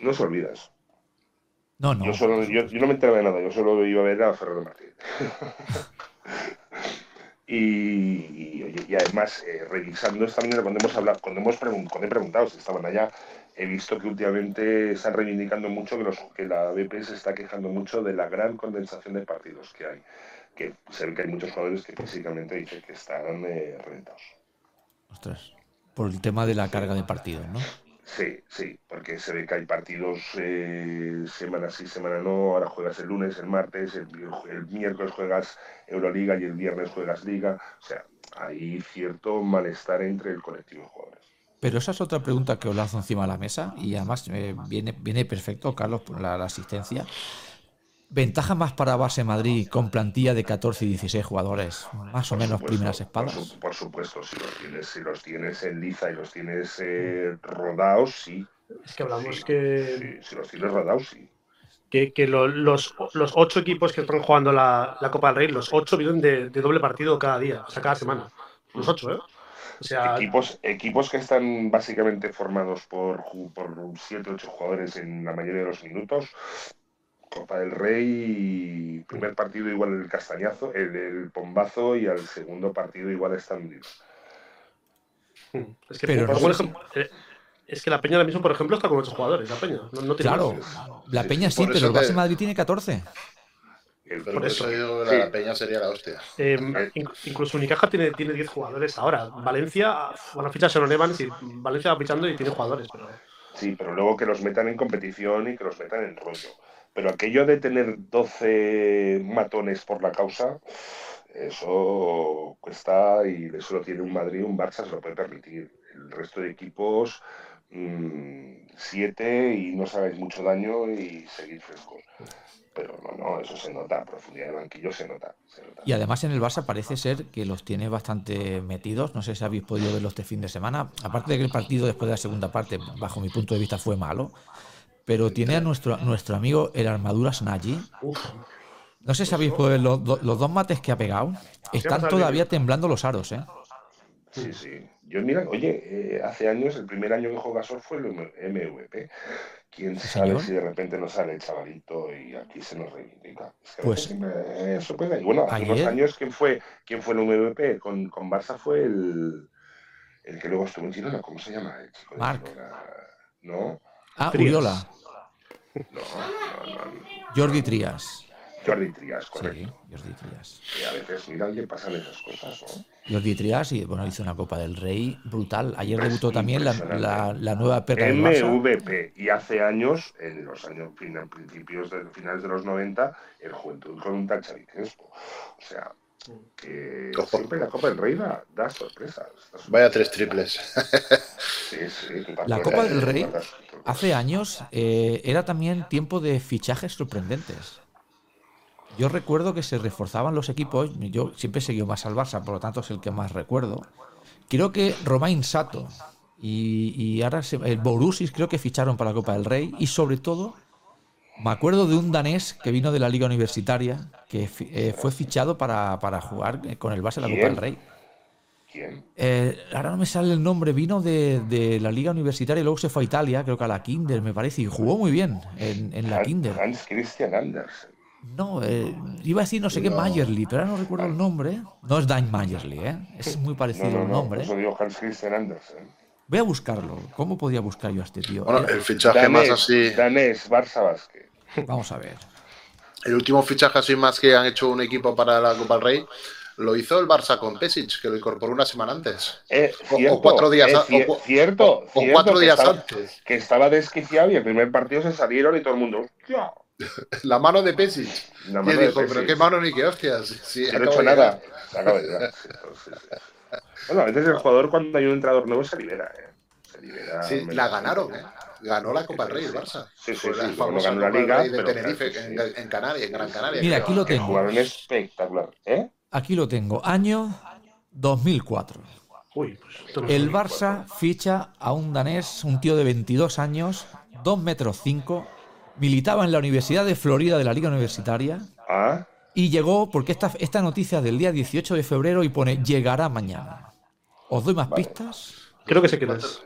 No se olvida eso. No, no. Yo, solo, yo, yo no me enteraba de nada, yo solo iba a ver a Fernando Martín. y, y, oye, y además, eh, revisando esta mañana, cuando hemos hablado, cuando hemos pregun- cuando he preguntado si estaban allá, he visto que últimamente están reivindicando mucho que, los, que la BP se está quejando mucho de la gran condensación de partidos que hay. Que se ve que hay muchos jugadores que físicamente dicen que están eh, reventados. Ostras. Por el tema de la carga de partidos, ¿no? Sí, sí, porque se ve que hay partidos eh, semana sí, semana no. Ahora juegas el lunes, el martes, el, miércoles juegas Euroliga y el viernes juegas Liga. O sea, hay cierto malestar entre el colectivo de jugadores. Pero esa es otra pregunta que os lanzo encima de la mesa y además eh, viene, viene perfecto, Carlos, por la asistencia. ¿Ventaja más para Base Madrid con plantilla de 14 y 16 jugadores? Más o Por menos supuesto, primeras Por, espadas. su- por supuesto, si los tienes, si los tienes en liza y los tienes eh, rodados, sí. Es que hablamos Sí, que, sí, si los tienes rodados, sí. que, que lo- los, los ocho equipos que están jugando la, la Copa del Rey, los ocho vienen de, de doble partido cada día, o sea, cada semana. Los ocho, ¿eh? O sea, Equipos, equipos que están básicamente formados por, por 7 8 jugadores en la mayoría de los minutos. Copa del Rey, primer partido igual el castañazo, el, el pombazo y al segundo partido igual están unidos. es que, Pero por no- ejemplo, eh, es que la Peña ahora mismo, por ejemplo, está con ocho jugadores. La Peña. No, no tiene Claro, la Peña sí, pero el Base te- Madrid tiene 14. El- Por eso. Sí. la peña sería la hostia. Eh, inc- incluso Unicaja tiene, tiene 10 jugadores ahora. Valencia, van a fichar a Sharon Evans y Valencia va fichando y tiene jugadores. Pero Sí, pero luego que los metan en competición y que los metan en rollo. Pero aquello de tener 12 matones por la causa, eso cuesta y eso lo tiene un Madrid, un Barça se lo puede permitir. El resto de equipos, 7 y no sabéis mucho daño y seguir frescos. Pero no, no, eso se nota, profundidad de banquillo se nota. se nota. Y además en el Barça parece ser que los tiene bastante metidos. No sé si habéis podido verlos este fin de semana. Aparte de que el partido después de la segunda parte, bajo mi punto de vista, fue malo. Pero tiene a nuestro, nuestro amigo el Armaduras Nagy. uf, No sé si habéis podido ver los, los dos mates que ha pegado. Están todavía temblando los aros, ¿eh? Sí, sí. Yo, mira, oye, eh, hace años, el primer año que jugó Gasol fue el MVP. ¿Quién sabe señor. si de repente nos sale el chavalito y aquí se nos reivindica? Es que a Pues- me- eso pega. Y bueno, hace unos años, ¿quién fue, quién fue el MVP con, con Barça? Fue el, el que luego estuvo en Girona. ¿Cómo se llama el chico de Marc. Girona? No, Ah. Uriola, no, no, no. Jordi Trías. Jordi Trias, Sí, correcto. Jordi Trías. Que a veces, mira, le pasan esas cosas, ¿no? Jordi Trías y bueno, hizo una Copa del Rey brutal. Ayer debutó también la, la- la nueva Barça. MVP. Y hace años, en los años principios de finales de los 90, el Juventud con un Crespo. O sea, que Ojo. siempre la Copa del Rey da, da sorpresas. da sorpresas. Vaya tres triples. Sí, sí, La Copa del ¿te Rey? Hace años eh, era también tiempo de fichajes sorprendentes. Yo recuerdo que se reforzaban los equipos. Yo siempre he seguido más al Barça, por lo tanto es el que más recuerdo. Creo que Romain Sato y, y ahora se- el Borussis creo que ficharon para la Copa del Rey. Y sobre todo, me acuerdo de un danés que vino de la Liga Universitaria que eh, fue fichado para, para jugar eh, con el Barça en la Copa del Rey. ¿Quién? Eh, ahora no me sale el nombre, vino de, de la liga universitaria y luego se fue a Italia, creo que a la Kinder, me parece, y jugó muy bien en, en la Kinder. Hans Christian Andersen. No, eh, iba a decir no sé qué. Mayerly, pero ahora no recuerdo el nombre. No es Dan Mayerly, ¿eh? es muy parecido no, el no, nombre. eso digo Hans Christian Andersen. Voy a buscarlo. ¿Cómo podía buscar yo a este tío? Bueno, Era- el fichaje más Danés, así. Danés, Barça Basket. Vamos a ver. El último fichaje así más que han hecho un equipo para la Copa del Rey lo hizo el Barça con Pesic, que lo incorporó una semana antes. Eh, O- o cierto, cuatro días eh, cier- o cierto, o- cierto cuatro días estaba- antes. Que estaba desquiciado y el primer partido se salieron y todo el mundo. "Hostia". La mano de Pesic. La Y mano él de dijo, Pesic. pero qué mano ni qué hostias. Sí, no he hecho nada. acaba de llegar. Bueno, a veces el jugador cuando hay un entrenador nuevo se libera. ¿eh? Sí, me- la ganaron, ¿eh? Ganó la Copa del Rey el Barça. Sí, sí, Fue sí, la luego famosa ganó la Copa del Liga, Rey de Tenerife, claro, en, sí. en Canarias, en Gran Canaria. Mira, creo. aquí lo tengo. jugaron espectacular. ¿Eh? Aquí lo tengo. Año 2004. uy, pues El Barça ficha a un danés, un tío de 22 años, 2 metros 5, militaba en la Universidad de Florida de la Liga Universitaria Ah, y llegó, porque esta, esta noticia es del día 18 de febrero y pone llegará mañana. ¿Os doy más Vale. pistas? Creo que sé quién es.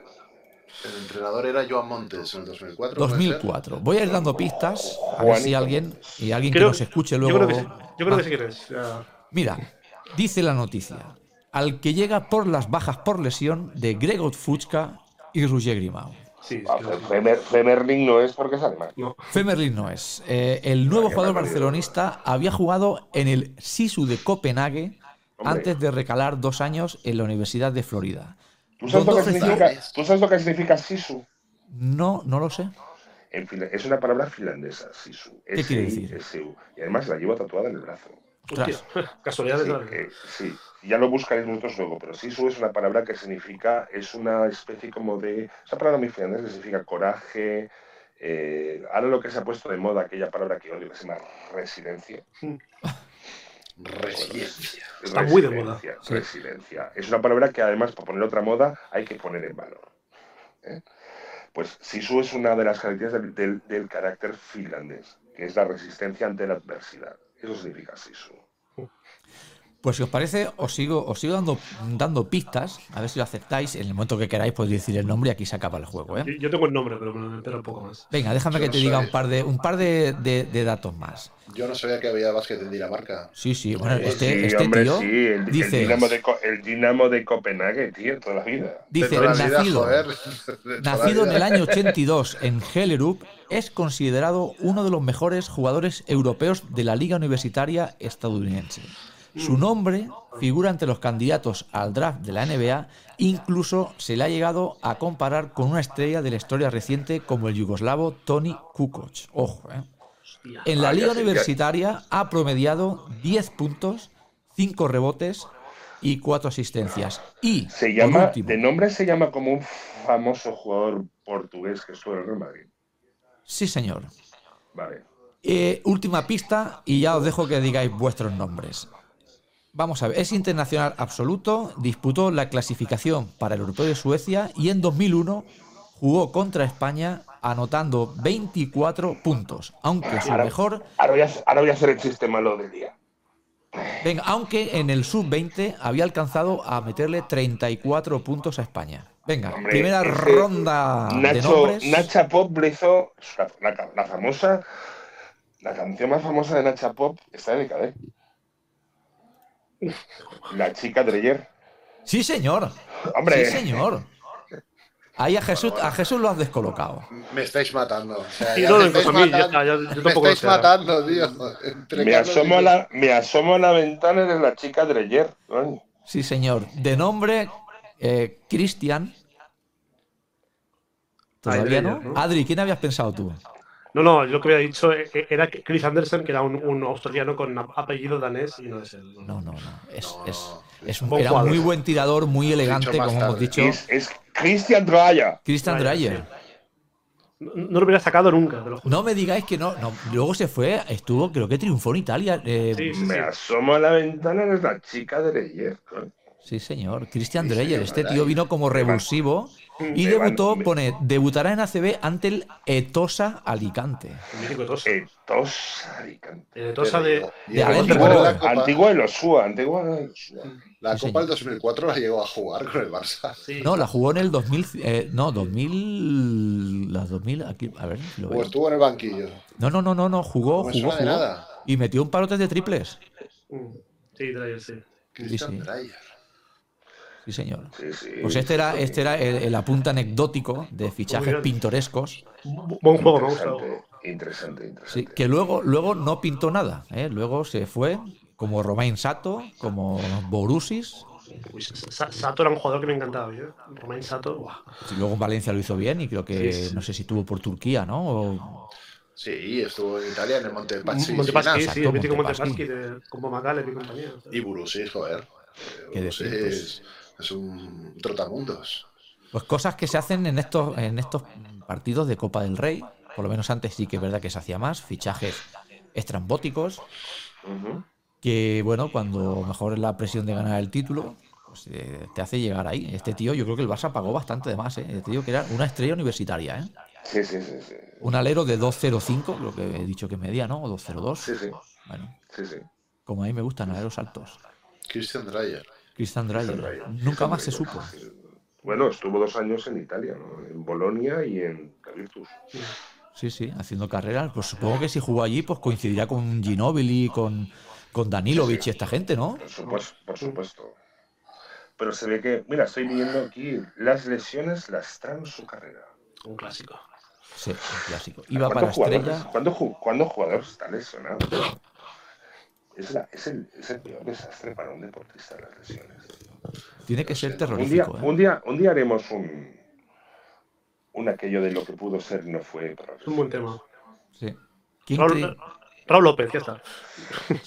El entrenador era Joan Montes en el 2004. ¿puede ser? 2004. Voy a ir dando pistas, a ver si alguien, y alguien Creo- que nos escuche Yo luego... creo que sé, yo creo Ah, que sé quién es. Ya. Mira, dice la noticia, al que llega por las bajas por lesión de Gregor Fuchka y Roger Grimau. Sí, ah, que- Femer- Femerling no es porque es alemán. no. Femerlin no es. Eh, el nuevo jugador barcelonista había jugado en el Sisu de Copenhague Hombre. antes de recalar dos años en la Universidad de Florida. ¿Tú sabes, lo ¿Dónde que significa, ¿Tú sabes lo que significa sisu? No, no lo sé. En es una palabra finlandesa, sisu. ¿Qué quiere decir? S-I-S-U. Y además la llevo tatuada en el brazo. Hostia, casualidades Sí, de la vida. que- sí, ya lo buscaréis vosotros luego, pero sisu es una palabra que significa, es una especie como de, esa palabra muy finlandesa que significa coraje, eh, ahora lo que se ha puesto de moda, aquella palabra que odio, que se llama residencia. Resiliencia. Está muy de moda. Resiliencia, Sí. Es una palabra que además, para poner otra moda, hay que poner en valor. ¿eh? Pues sisu es una de las características del, del- del carácter finlandés, que es la resistencia ante la adversidad. Eso significa sisu. Pues si os parece, os sigo, os sigo dando, dando pistas, a ver si lo aceptáis. En el momento que queráis podéis decir el nombre y aquí se acaba el juego. ¿eh? Yo, yo tengo el nombre, pero me entero un poco más. Venga, déjame Yo que no te diga un par de, un par de, de- de datos más. Yo no sabía que había básquet en Dinamarca. Sí, sí, bueno, Pues este, sí, este hombre, tío sí, el, Dinamo de, Co- el Dinamo de Copenhague, tío, toda la vida. dice, la vida, nacido, joder. Nacido en el año 82 en Hellerup, es considerado uno de los mejores jugadores europeos de la Liga Universitaria estadounidense. Su nombre figura entre los candidatos al draft de la NBA, incluso se le ha llegado a comparar con una estrella de la historia reciente como el yugoslavo Tony Kukoc. Ojo, ¿eh? En la Ah, Liga Universitaria ha promediado 10 puntos, 5 rebotes y 4 asistencias. Y, Se llama, último, de nombre se llama como un famoso jugador portugués que estuvo en Madrid. sí señor, Vale. Eh, última pista y ya os dejo que digáis vuestros nombres. Vamos a ver, es internacional absoluto, disputó la clasificación para el Europeo de Suecia y en 2001 jugó contra España anotando 24 puntos, aunque su Ahora- mejor, Ahora voy, a, ahora voy a hacer el chiste malo del día. venga, aunque en el sub-20 había alcanzado a meterle 34 puntos a España. Venga, Hombre, primera ronda de Nacho, nombres. Nacha Pop le hizo la, la- la famosa, la canción más famosa de Nacha Pop está en el KD. La chica Dreyer. Sí, señor. Hombre, Sí, señor. Ahí a Jesús, a Jesús lo has descolocado. Me estáis matando. O sea, Sí, ya no, me estáis mí, matando. ya- me estáis tío. Me asomo, a la, me asomo a la ventana de la chica Dreyer. coño. Sí, señor. De nombre eh, Cristian. ¿Todavía Adri, no? ¿no? Adri, ¿quién habías pensado tú? No, no, yo lo que había dicho eh, eh, era que Chris Anderson, que era un, un australiano con ap- apellido danés y no es él. No, no, no. Es, No, es- no. es un- Buen era un muy buen tirador, muy elegante, como hemos dicho. Es, es Christian Dreyer. Christian Dreyer. No, no lo hubiera sacado nunca, te lo juro. No me digáis que no, no. Luego se fue, estuvo, creo que triunfó en Italia. eh, Sí, sí, Me sí. asomo a la ventana de la chica Dreyer. coño. Sí, señor. Christian Sí, Dreyer. señor, Este Dreyer. tío vino como revulsivo y debutó, pone, debutará en ACB ante el Etosa Alicante. El mítico de Tosa. Etos Alicante. El de de. Y antiguo de los SUA. la Sí, Copa del señor. 2004 la llegó a jugar con el Barça. Sí. No, la jugó en el 2000. eh, no, 2000. Las 2000. Aquí, a ver si lo O estuvo en el banquillo. No, no, no, no, no. Jugó, jugó. Y metió un parote de triples. Mm. Sí, Dreyer, sí. Cristian sí. Dreyer. Sí, señor. Sí, sí. Pues este era, este era el, el apunte anecdótico de fichajes pintorescos. Bu- Buen juego. Interesante, interesante, Sí, interesante. que luego, luego no pintó nada. ¿eh? Luego se fue como Romain Sato, como Sa- Sato era un jugador que me encantaba. ¿eh? Romain Sato, buah. Y luego en Valencia lo hizo bien y creo que Sí, sí. no sé si estuvo por Turquía, ¿no? O- Sí, estuvo en Italia en el Montepaschi. Montepaschi, sí, exacto, el mítico Montepaschi. Montepaschi de- con y compañía. Y Burusis, joder. Qué Burusis decir, pues. Es, es un trotamundos. Pues cosas que se hacen en estos, en estos partidos de Copa del Rey. Por lo menos antes sí que es verdad que se hacía más. Fichajes estrambóticos. Que bueno, cuando mejor es la presión de ganar el título, pues, eh, te hace llegar ahí. Este tío, yo creo que el Barça pagó bastante de más, ¿eh? Este tío que era una estrella universitaria, ¿eh? Sí, sí, sí. sí. Un alero de 2.05, lo que he dicho que medía, ¿no? O 2.02. Sí, sí. Bueno, Sí, sí. como a mí me gustan aleros altos. Christian Dreyer. Christian Dreyer. Dreyer. Nunca más se supo. sí. Bueno, estuvo dos años en Italia, ¿no? En Bolonia y en la Virtus. Sí, sí, haciendo carreras. Pues supongo que si jugó allí, pues coincidirá con Ginóbili, con, con Danilovic y esta gente, ¿no? Por supuesto, por supuesto. Pero se ve que, mira, estoy viendo aquí, las lesiones lastraron su carrera. Un clásico. Sí, un clásico. Iba para ¿Cuántos jugadores, estrella. ¿cuándo, ju- cuándo jugador está lesionado? Es, la- es, el, es el peor desastre para un deportista las lesiones. Tiene que ser Un día, terrorífico. ¿eh? un día, un día haremos un, un aquello de lo que pudo ser y no fue. Para Es un buen tema. Sí. ¿Quién, Raúl, López, ya está.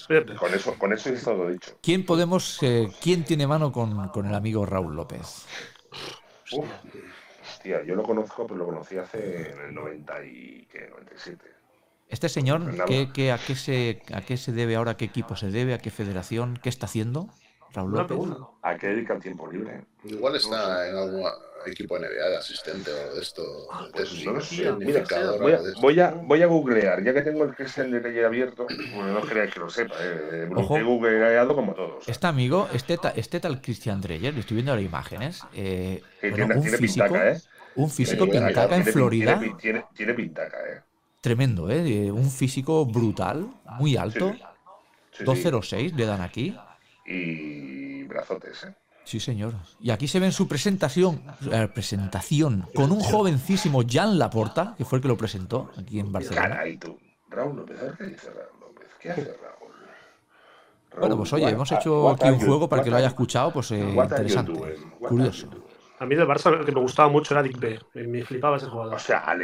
Con eso, con eso es todo dicho. quién podemos, eh, quién tiene mano con, con el amigo Raúl López? Uf, hostia, yo lo conozco, pero lo conocí hace en el 90 y ¿qué? 97. Este señor, Nada. ¿qué, qué- a, qué se, ¿a qué se debe ahora? ¿A qué equipo se debe? ¿A qué federación? ¿Qué está haciendo Raúl López? ¿A qué dedica el tiempo libre? Igual está en algún equipo de NBA de asistente o de esto. de Pues no sé. Mira, voy, a, voy, a, voy a googlear, ya que tengo el Christian de abierto, bueno, no creáis que lo sepa, eh, Ojo. he googleado como todos. Este amigo, este, ta- este tal Christian Dreyer, le estoy viendo ahora imágenes. eh, Sí, bueno, tiene, un tiene físico, pintaca, ¿eh? un físico Tiene- pintaca en Tiene- Florida. Tiene, tiene, tiene pintaca, ¿eh? Tremendo, ¿eh? Un físico brutal, muy alto. Sí, sí. 206 le dan aquí. Y brazotes, ¿eh? Sí, señor. Y aquí se ve en su presentación, eh, presentación con un jovencísimo Jan Laporta, que fue el que lo presentó aquí en Barcelona. Caray, tú. Raúl López, qué dice Raúl López. ¿Qué hace Raúl? Bueno, pues oye, Raúl, hemos hecho aquí un juego para que lo haya escuchado, pues eh, interesante, curioso. A mí del Barça el que me gustaba mucho era Dick B. Me, me flipaba ese jugador. O sea, al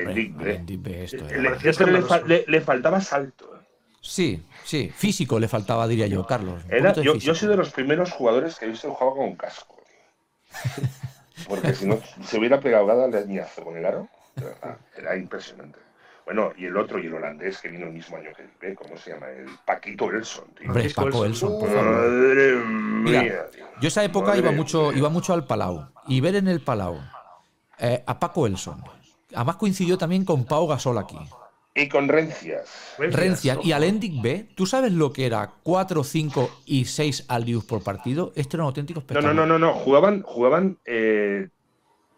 ve esto, eh. le, parecía pero le, escandaloso. fa- le- le faltaba salto. ¿eh? Sí, sí, físico le faltaba, diría yo, Carlos. Era, yo, yo soy de los primeros jugadores que he visto jugaba con casco. Porque si no, se hubiera pegado cada leñazo con el aro, era impresionante. Bueno, y el otro, y el holandés, que vino el mismo año que el B, ¿cómo se llama? El Paquito Elson, tío. Hombre, Paco Elson. Por favor. Madre Mira, mía, tío. Yo esa época Madre iba mucho, mía. iba mucho al Palau. Y ver en el Palau eh, a Paco Elson. Además coincidió también con Pau Gasol aquí. Y con rencias. Rencia y al Endic B, ¿tú sabes lo que era 4, 5 y 6 alius por partido? Esto era un auténtico No, espectáculo. no, no, no, no. Jugaban, jugaban eh,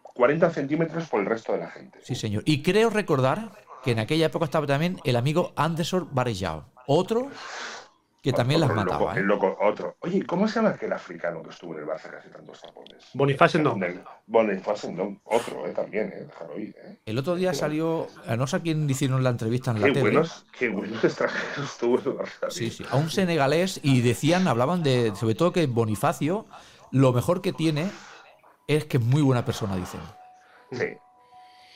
40 centímetros por el resto de la gente. Sí, señor. Y creo recordar que en aquella época estaba también el amigo Anderson Varejao. Otro que también las loco- mataba. ¿eh? El loco, otro. Oye, ¿cómo se llama aquel africano que estuvo en el Barça casi tantos tapones? Boniface no. Boniface no. Otro, eh, también, eh. Déjalo ir, eh. El otro día salió, a no sé a quién hicieron la entrevista en la Qué tele. buenos, qué buenos extranjeros estuvo en el Barça. Sí, sí, a un senegalés y decían, hablaban de, sobre todo que Bonifacio, lo mejor que tiene es que es muy buena persona, dicen. Sí.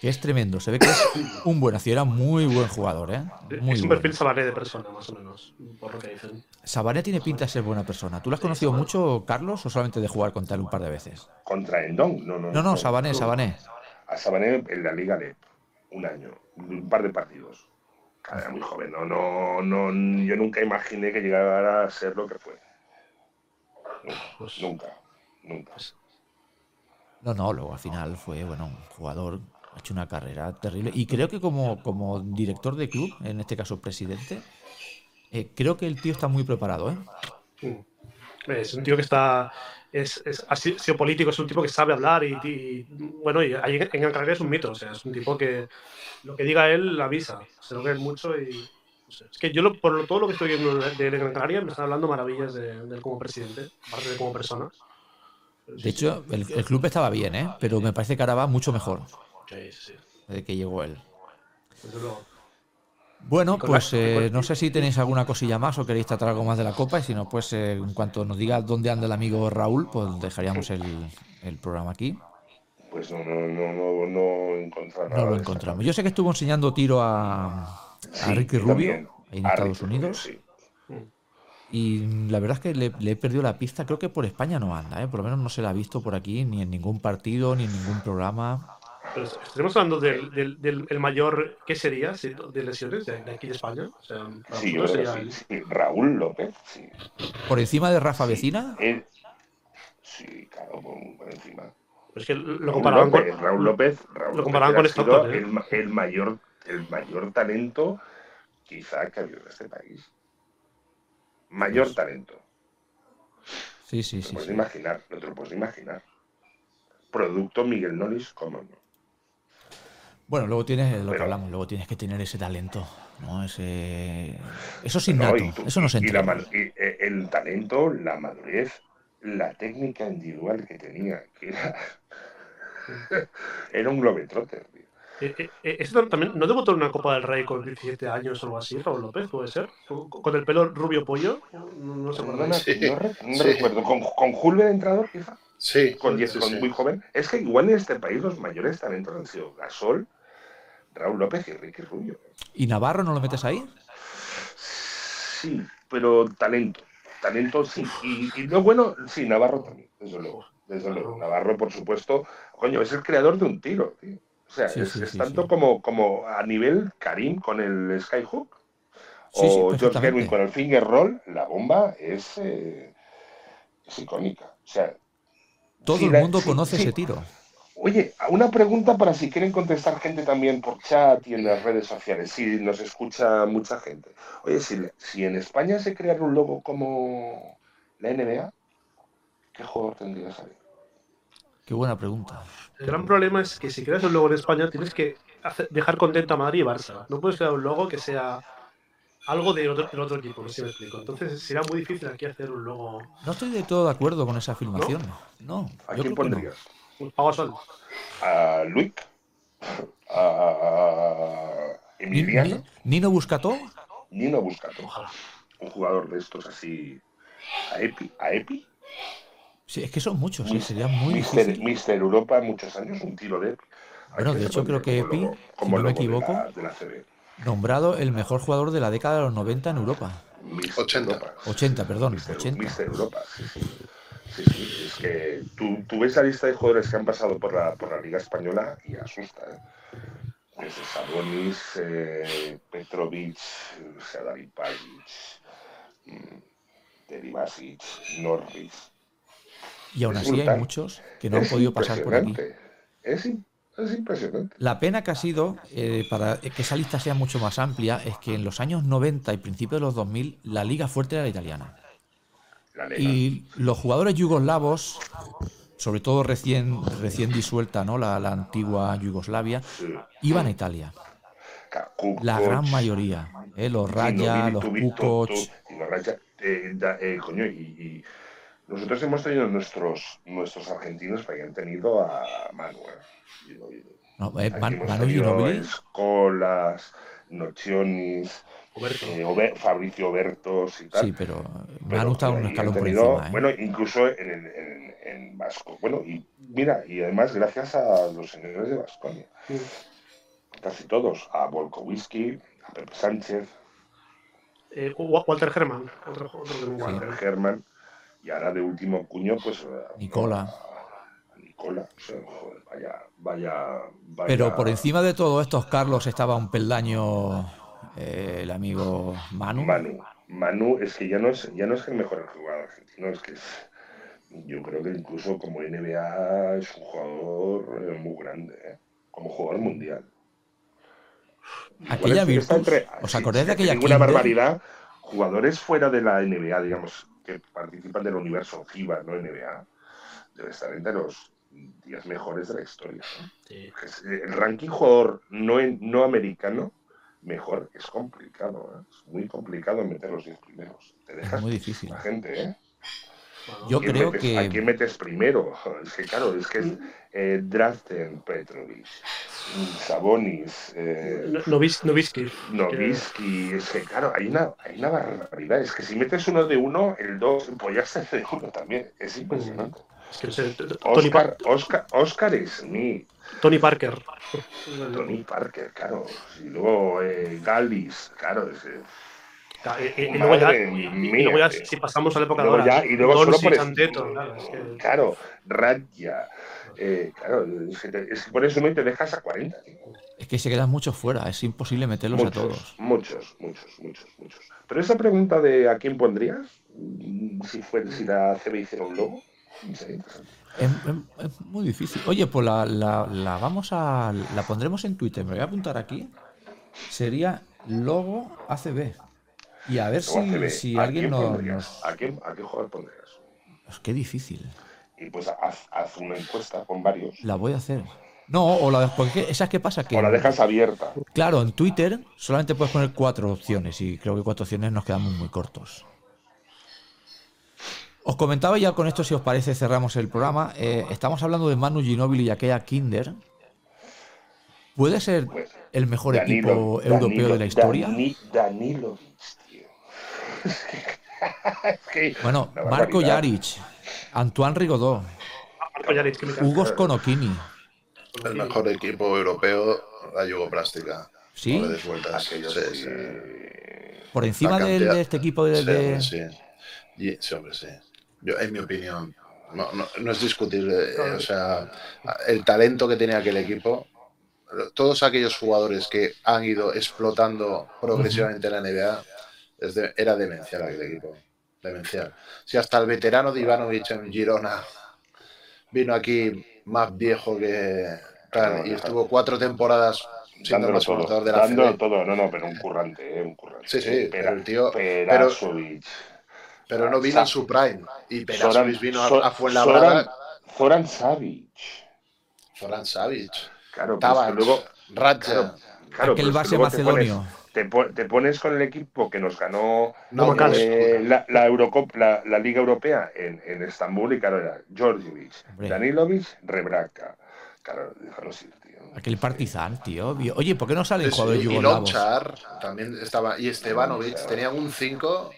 Que es tremendo, se ve que es un buenazo, era muy buen jugador, ¿eh? Muy es un bueno. perfil sabaré de persona, más o menos, por lo que dicen. Sabané tiene pinta de ser buena persona. ¿Tú lo has conocido mucho, Carlos, o solamente de jugar con él un par de veces? Contra Endón. No, no, No, no, Sabané, Sabané. A Sabané en la Liga de un año, un par de partidos. Era muy joven, no, no, no, yo nunca imaginé que llegara a ser lo que fue. Pues, Nunca, nunca. No, no, luego al final fue, bueno, un jugador, ha hecho una carrera terrible. Y creo que como, como director de club, en este caso presidente, eh, creo que el tío está muy preparado, ¿eh? mm. Es un tío que está. Es, es- ha si- sido político, es un tipo que sabe hablar y, y- bueno, y en Gran Canaria es un mito, o sea, es un tipo que lo que diga él avisa, se lo cree mucho y. no sé. Es que yo, lo- por lo- todo lo que estoy viendo de, Gran Canaria, me están hablando maravillas de, de él como presidente, aparte de como persona. De hecho, el, el club estaba bien, ¿eh? Pero me parece que ahora va mucho mejor sí, sí, que llegó él. desde luego. Bueno, pues eh, no sé si tenéis alguna cosilla más o queréis tratar algo más de la Copa y si no, pues eh, en cuanto nos diga dónde anda el amigo Raúl, pues dejaríamos el, el programa aquí. Pues no, no, no, no, nada. No lo encontramos. Yo sé que estuvo enseñando tiro a, a Sí, Ricky Rubio en A Estados Ricky Rubio, Unidos sí. y la verdad es que le, le he perdido la pista. Creo que por España no anda, ¿eh? por lo menos no se la ha visto por aquí ni en ningún partido ni en ningún programa. Pero estaremos hablando del, del, del- el mayor, ¿qué sería? si- De lesiones de, de aquí de España. O sea, para Sí, yo creo que sería sí, sí. Raúl López, sí. Por encima de Rafa Vecina, Él- Sí, claro, por, por encima. Es que lo Raúl comparaban con. López, Raúl López, Raúl lo comparaban con sido Stockton, ¿eh? el, el mayor, el mayor talento quizá que ha habido en este país. Mayor Pues- talento. Sí, sí, No te sí. puedes sí. imaginar, no te lo puedes imaginar. Producto Miguel Nolis, ¿cómo no? Bueno, luego tienes lo que hablamos, luego tienes que tener ese talento, ¿no? Ese... Eso es No, innato, y tú- eso no se y la y, eh, el talento, la madurez, la técnica individual que tenía, que era, era un globetrotter. tío. Eh, eh, eh, también no debutó en una Copa del Rey con 17 años o algo así, Raúl López, puede ser. Con, con el pelo rubio pollo. No, no se No, acuerda. me- Sí. no re- no Sí. recuerdo, con, con Julio de entrenador quizá, Sí, con, diez- sí, con sí. muy joven. Es que igual en este país los mayores talentos han sido Gasol, Raúl López y Ricky Rubio. ¿Y Navarro no lo metes ahí? Sí, pero talento. Talento sí. Y, y lo bueno, sí, Navarro también, desde luego. Desde luego. Navarro, por supuesto, coño, es el creador de un tiro, tío. O sea, Sí, es, sí, es sí, tanto. Como, como a nivel Karim con el Skyhook o George. Gerwin con el finger roll, la bomba es, eh, es icónica. O sea, Todo el la- mundo conoce ese tiro. Oye, una pregunta para si quieren contestar gente también por chat y en las redes sociales, si nos escucha mucha gente. Oye, si, si en España se creara un logo como la NBA, ¿qué jugador tendría que salir? Qué buena pregunta. El gran problema es que si creas un logo en España tienes que hacer- dejar contento a Madrid y Barça. No puedes crear un logo que sea algo de otro, del otro equipo, no sé si me explico. Entonces será muy difícil aquí hacer un logo. No estoy de todo de acuerdo con esa afirmación. No, ¿A yo quién creo que no. Pago a sol. ¿A Luik? ¿A Emiliano? ni- Nino Buscató, Nino Buscato. Ojalá. Un jugador de estos así. ¿A Epi? ¿A Epi? sí, es que son muchos, sí, sería muy Mister. Mister Europa muchos años, un tiro de Epi. ¿A Bueno, de hecho, creo que Epi, logo- si como no me logo de equivoco, la- de la nombrado el mejor jugador de la década de los 90 en Europa. Mister 80. Europa. 80, perdón, Mister, 80. Mister Europa, sí, sí. Sí, sí, es que tú, tú ves la lista de jugadores que han pasado por la, por la Liga Española y asusta. ¿eh? Desde Sabonis, eh, Petrovic, Sadari Pajic, mm, Teri Basic, Norris. Y aún así hay muchos que no han podido pasar por aquí. es impresionante. La pena que ha sido, eh, para que esa lista sea mucho más amplia, es que en los años 90 y principios de los 2000, la liga fuerte era la italiana. Y los jugadores yugoslavos, sobre todo recién, recién disuelta ¿no? la, la antigua Yugoslavia, iban a Italia. La gran mayoría. ¿eh? Los Raya, los Kukoc. Y eh, eh, y, nosotros hemos tenido nuestros nuestros argentinos que hayan tenido a Manu. Ginobili. No, eh, Man- Escolas, Nocionis, Eh, Obe- Fabricio Bertos y tal. sí, pero Manu está coño, un escalón por encima. ¿eh? Bueno, incluso en, en, en- en Vasco. Bueno, y mira, y además gracias a los señores de Vasconia. Casi todos. A Volkowski, a Pepe Sánchez, Eh, Wa- Walter Herman. Otro, otro que me Walter. Herman. Y ahora de último cuño, pues. a- Nicola. a Nicola. O sea, joder, vaya, vaya, vaya. Pero por encima de todo estos, Carlos, estaba un peldaño eh, el amigo Manu. Manu. Manu es que ya no es, ya no es el mejor jugador argentino, es que es- yo creo que incluso como NBA es un jugador eh, muy grande, ¿eh? como jugador mundial. Aquella Virtus, ¿os sí, acordáis de aquella Kinder? barbaridad. Jugadores fuera de la NBA, digamos, que participan del universo FIBA, no NBA, debe estar entre los 10 mejores de la historia. El ranking jugador no, en- no americano mejor es complicado. ¿eh? Es muy complicado meter los 10 primeros. Te dejas muy difícil. la gente, ¿eh? Bueno, Yo ¿A quién creo metes- que- ¿A quién metes primero? Es que claro, es que es eh, Draften, Petrovic, Sabonis, eh, No- Novis- Novisky. Novisky, es que claro, hay una, hay una barbaridad. Es que si metes uno de uno, el dos, pues ya está de uno también. Es impresionante. Es que Oscar, Oscar, Oscar Smith, Tony Parker. Tony Parker, claro. Y luego eh, Gallis, claro. es, eh, Y, y- y luego ya, Madre y- y mía, luego ya, tío. si pasamos a la época de ahora, ya, y luego solo por Anteto, claro, es que- Claro, Radja. eh, claro, es que, te- es que por eso no te dejas a 40. tío. Es que se quedan muchos fuera, es imposible meterlos a todos. muchos, muchos, muchos, muchos. Pero esa pregunta de a quién pondrías, si, fue, si la CB hiciera un logo, Sí, Es, es- es muy difícil. Oye, pues la, la- la vamos a. La pondremos en Twitter. Me voy a apuntar aquí. Sería logo ACB. Y a ver si, si ¿a alguien nos. pondrías? ¿A qué, ¿A qué jugador pondrías? Es que difícil. Y pues haz, haz una encuesta con varios. La voy a hacer. No, o la porque ¿Esas qué pasa? Que O la dejas abierta. Claro, en Twitter solamente puedes poner cuatro opciones y creo que cuatro opciones nos quedamos muy cortos. Os comentaba ya con esto, si os parece, cerramos el programa. Eh, estamos hablando de Manu Ginóbili y aquella Kinder. ¿Puede ser el mejor equipo europeo de la historia? Dani- Danilovic, tío. Es que- Bueno, Marco. Jaric, Antoine me cae. Hugo Sconocchini. El mejor equipo europeo, la yugoplástica. ¿Sí? No le des vueltas. Aquellos Sí. Por encima de este equipo de... Sí, de- hombre, sí. Y- sí, hombre, sí. Yo, en mi opinión, no, no- no es discutible. eh, o sea, el talento que tenía aquel equipo, todos aquellos jugadores que han ido explotando progresivamente en la NBA, es de- era demencial aquel equipo. Demencial. Si hasta el veterano de Ivanovic en Girona vino aquí más viejo que tal, y estuvo cuatro temporadas siendo el todo, de la todo, no, no, pero un currante, eh, un currante. Sí, sí, pero el tío- Perasovic. Pero no vino en su prime. Y Perasovic vino a, Zo- a Fuenlabrada. Zoran- Zoran Savic. Zoran Savic. Claro, pues Tabach. que luego, Radja. claro, claro, aquel base luego te pones- macedonio. Te, po- te pones con el equipo que nos ganó No, eh, la, la, Eurocop- la, la Liga Europea en, en Estambul y claro, era Hombre. Danilovic, Rebraca. Claro, ir, tío. Aquel partizan, tío. Oye, ¿por qué no salen Sí, jugadores y yugoslavos? Lonchar también estaba. Y Stevanovic. Lonchar. Tenían un 5.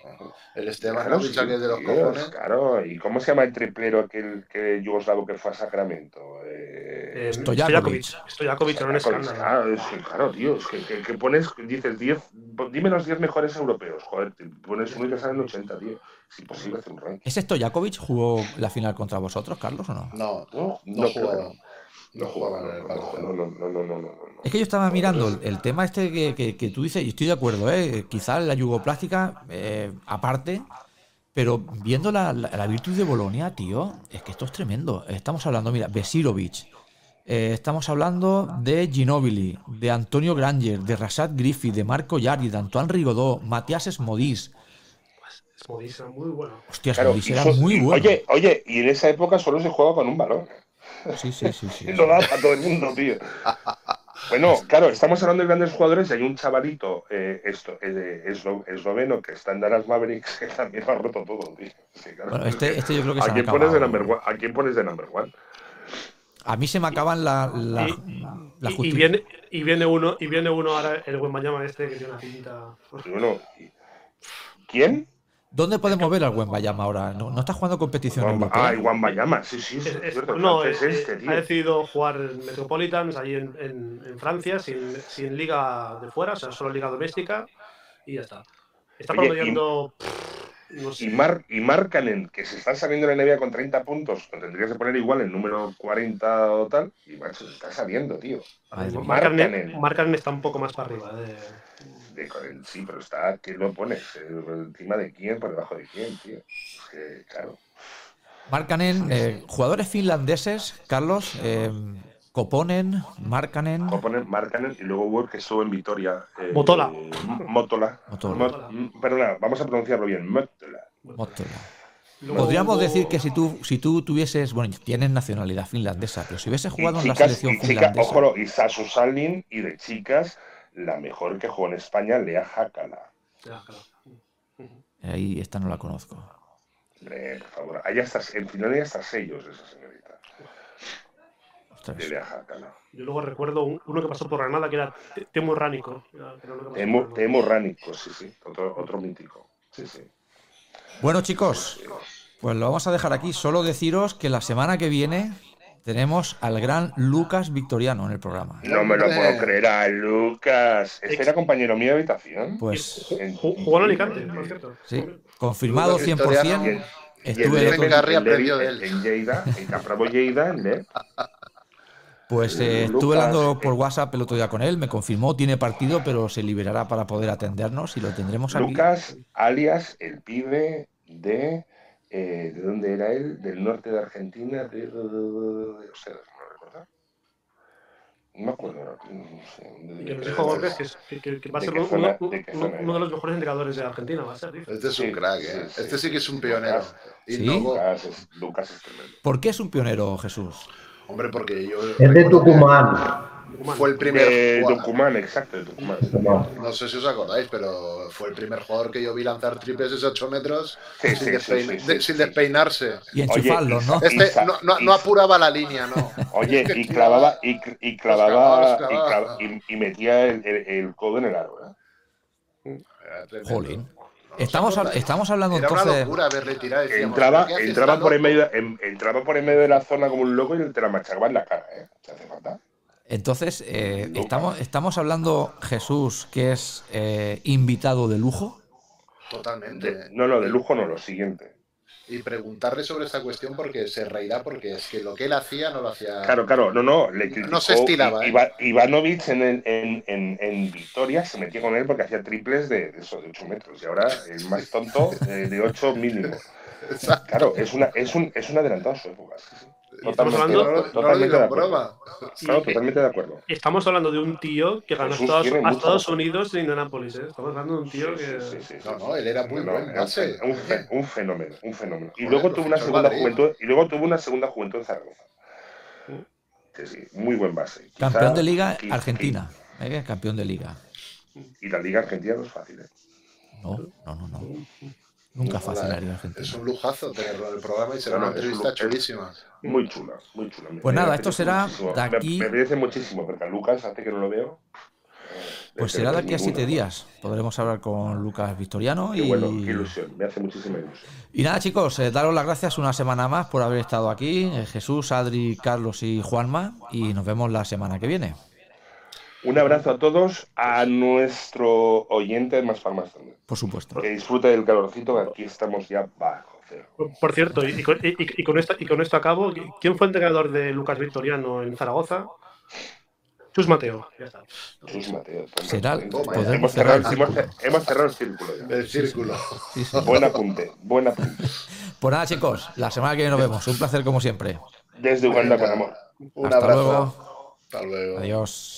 El Claro, Stevanovic, sí, aquel de los tío, cojones. Claro, ¿y cómo se llama el triplero aquel que yugoslavo que fue a Sacramento? Eh, Eh, Stojakovic. Stojakovic un escándalo. Claro, es que, claro, tío, es que, que- que pones, dices 10, dime los 10 mejores europeos, joder, te pones uno y te salen 80, tío. Es imposible hacer un ranking. ¿Ese Stojakovic jugó la final contra vosotros, Carlos, o no? No, No, no creo jugaron. que No jugaban en el no, no, no, no, no, no, no. Es que yo estaba mirando el, el tema este que, que- que tú dices, y estoy de acuerdo, ¿eh? quizá la yugoplástica eh, aparte, pero viendo la, la, la virtud de Bolonia, tío, es que esto es tremendo. Estamos hablando, mira, Besirovic, eh, estamos hablando de Ginobili, de Antonio Granger, de Rashad Griffith, de Marco Yari, de Antoine Rigaudot, Matías Smodis. Smodis era muy bueno. Hostia, Claro, Smodis y era muy bueno. Oye, oye, y en esa época solo se jugaba con un balón. Sí, sí, sí, sí. Daba para todo el mundo, tío. Bueno, claro, estamos hablando de grandes jugadores y hay un chavalito eh, esto, eh, eslo- esloveno que está en Dallas Mavericks que también lo ha roto todo, tío. Sí, claro. Bueno, este, este yo creo que se ¿A me quién, pones de number one? ¿A quién pones de number one? A mí se me acaban la, la, la Y, viene, y viene uno, y viene uno ahora, el buen mañana este que tiene una cinta. Y bueno, ¿quién? ¿Dónde podemos ver al buen Bayama ahora? ¿No, no está jugando competición europea? ah, Juan Bayama, sí, sí, Es- es es- cierto, no, es eh, este, tío. ha decidido jugar en Metropolitans, ahí en, en- en Francia, sin, sin liga de fuera, o sea, solo liga doméstica, y ya está. Está promediando. pff, no sé. Y, Mar, y que se está saliendo de la NBA con 30 puntos, lo tendrías que poner igual el número 40 o tal, y macho, se está saliendo, tío. Markkanen está un poco más para arriba. de- De, con el- sí, pero está, ¿quién lo pones? Eh, ¿Encima de quién? ¿Por debajo de quién, tío? Es que, claro. Markkanen, eh, jugadores finlandeses, Carlos, eh, Koponen, a poner Markkanen y luego Word, que estuvo en Vitoria. eh, Motola. Motola. Motola. Mot- m- perdona, vamos a pronunciarlo bien. Motola. Motola. Podríamos decir que si tú, si tú tuvieses, bueno, tienes nacionalidad finlandesa, pero si hubieses jugado y en la chicas, selección y chica, finlandesa, ojo, y Sasu Salin, y de chicas, la mejor que jugó en España, Lea. Ya, claro. ahí esta no la conozco. Hombre, por favor. Hay hasta, en Finlandia hay hasta sellos de esa señorita. Ostras. De Lea Hakala. Yo luego recuerdo un- uno que pasó por Granada que era Te- Temo Ránico. Temo Ránico, sí, sí. Otro, otro mítico. Sí, sí. Bueno, chicos, pues lo vamos a dejar aquí. Solo deciros que la semana que viene tenemos al gran Lucas Victoriano en el programa. No me lo puedo creer a Lucas. Este era compañero mío de habitación. Pues Ju- ju- Jugó en Alicante, por cierto. sí, confirmado Lucas 100%. Victoriano. Y el Estuve en Lleida, en Lleida, en. Pues eh, estuve hablando por eh. WhatsApp el otro día con él, me confirmó, tiene partido, pero se liberará para poder atendernos y lo tendremos aquí. Lucas, alias el pibe de eh, ¿de dónde era él? Del norte de Argentina, de, o sea, no recuerdo. No me acuerdo. No sé, de- Que nos de- dijo que, es- que- que- que va a ¿De ser uno, zona- uno- de uno- uno los mejores entrenadores de Argentina, va a ser. dice. Este es un Sí, crack, sí, ¿eh? sí. Este sí que es un pionero. Lucas, Innovó. Lucas es, Lucas es tremendo. ¿Por qué es un pionero, Jesús? Hombre, porque yo. Es de Tucumán. Tucumán. Fue el primer De jugador- Tucumán, exacto, Tucumán. No. No sé si os acordáis, pero fue el primer jugador que yo vi lanzar triples de 8 metros Sí, sin, sí, despein- sí, sí, de- sí, sin sí. despeinarse. Y Oye, enchufarlos, ¿no? Este Isa- no, no- no Isa- apuraba la línea, no. Oye, y clavaba, y, cl- y clavaba, Los y, clavaba, los clava- clavaba. y- y metía el, el- el codo en el aro, ¿eh? Jolín. ¿No os Estamos, estamos hablando Era una entonces. locura verle tirar. decíamos, Entraba, entraba, ¿Está por en medio, en- entraba por en medio de la zona como un loco y te la machacaba en la cara, ¿eh? Entonces, eh, estamos, estamos hablando, Jesús, que es eh, invitado de lujo. Totalmente. No, no, de lujo no, lo siguiente. Y preguntarle sobre esta cuestión porque se reirá porque es que lo que él hacía no lo hacía. Claro, claro, no, no, le. No se estilaba, I- ¿eh? Iva- Ivanovic en, el- en, en, en Victoria se metía con él porque hacía triples de, de eso, de 8 metros. Y ahora el más tonto eh, de 8 mínimo. Exacto. Claro, es, una, es, un, es un adelantado a su época. Y estamos Totalmente, hablando- No, no totalmente de acuerdo. broma. Claro, Y- totalmente de acuerdo. Estamos hablando de un tío que ganó Jesús Estados, a Estados. Unidos en Indianapolis. ¿eh? Estamos hablando de un tío Sí, que. sí, sí, sí, No, no, él era muy No, buen era un base. Un, un fenómeno, un fenómeno. Y Joder, luego lo tuvo una segunda juventud, y luego tuvo una segunda juventud en Zaragoza. Sí, sí, muy buen base. Quizá- Campeón de Liga qui- Argentina. ¿eh? Campeón de Liga. Y la Liga Argentina no es fácil, ¿eh? No, no, no. no. Nunca fácil la Liga Argentina. Es un lujazo tenerlo en el programa y será una es un entrevista chulísima. Muy chula, muy chula. Me- Pues me nada, esto será muchísimo. de Me- aquí- Me apetece muchísimo, porque a Lucas, hace que no lo veo. Pues de será de aquí a siete días. Podremos hablar con Lucas Victoriano Qué y. bueno, qué ilusión, me hace muchísima ilusión. Y nada, chicos, eh, daros las gracias una semana más por haber estado aquí. eh, Jesús, Adri, Carlos y Juanma. Y nos vemos la semana que viene. Un abrazo a todos, a nuestro oyente de Más también. Por supuesto. Que disfrute del calorcito, que aquí estamos ya bajo cero. Por cierto, y, y con, y- y con esto, y con esto acabo. ¿Quién fue entrenador de Lucas Victoriano en Zaragoza? Chus Mateo. Ya está. Jesús Mateo. Será- podemos hemos, cerrado, el hemos, hemos cerrado el círculo. ya. El círculo. Sí, sí. Buen apunte, buen apunte. Pues nada, chicos, la semana que viene nos vemos. Un placer como siempre. Desde Uganda con amor. Un Hasta abrazo. luego. Hasta luego. Adiós.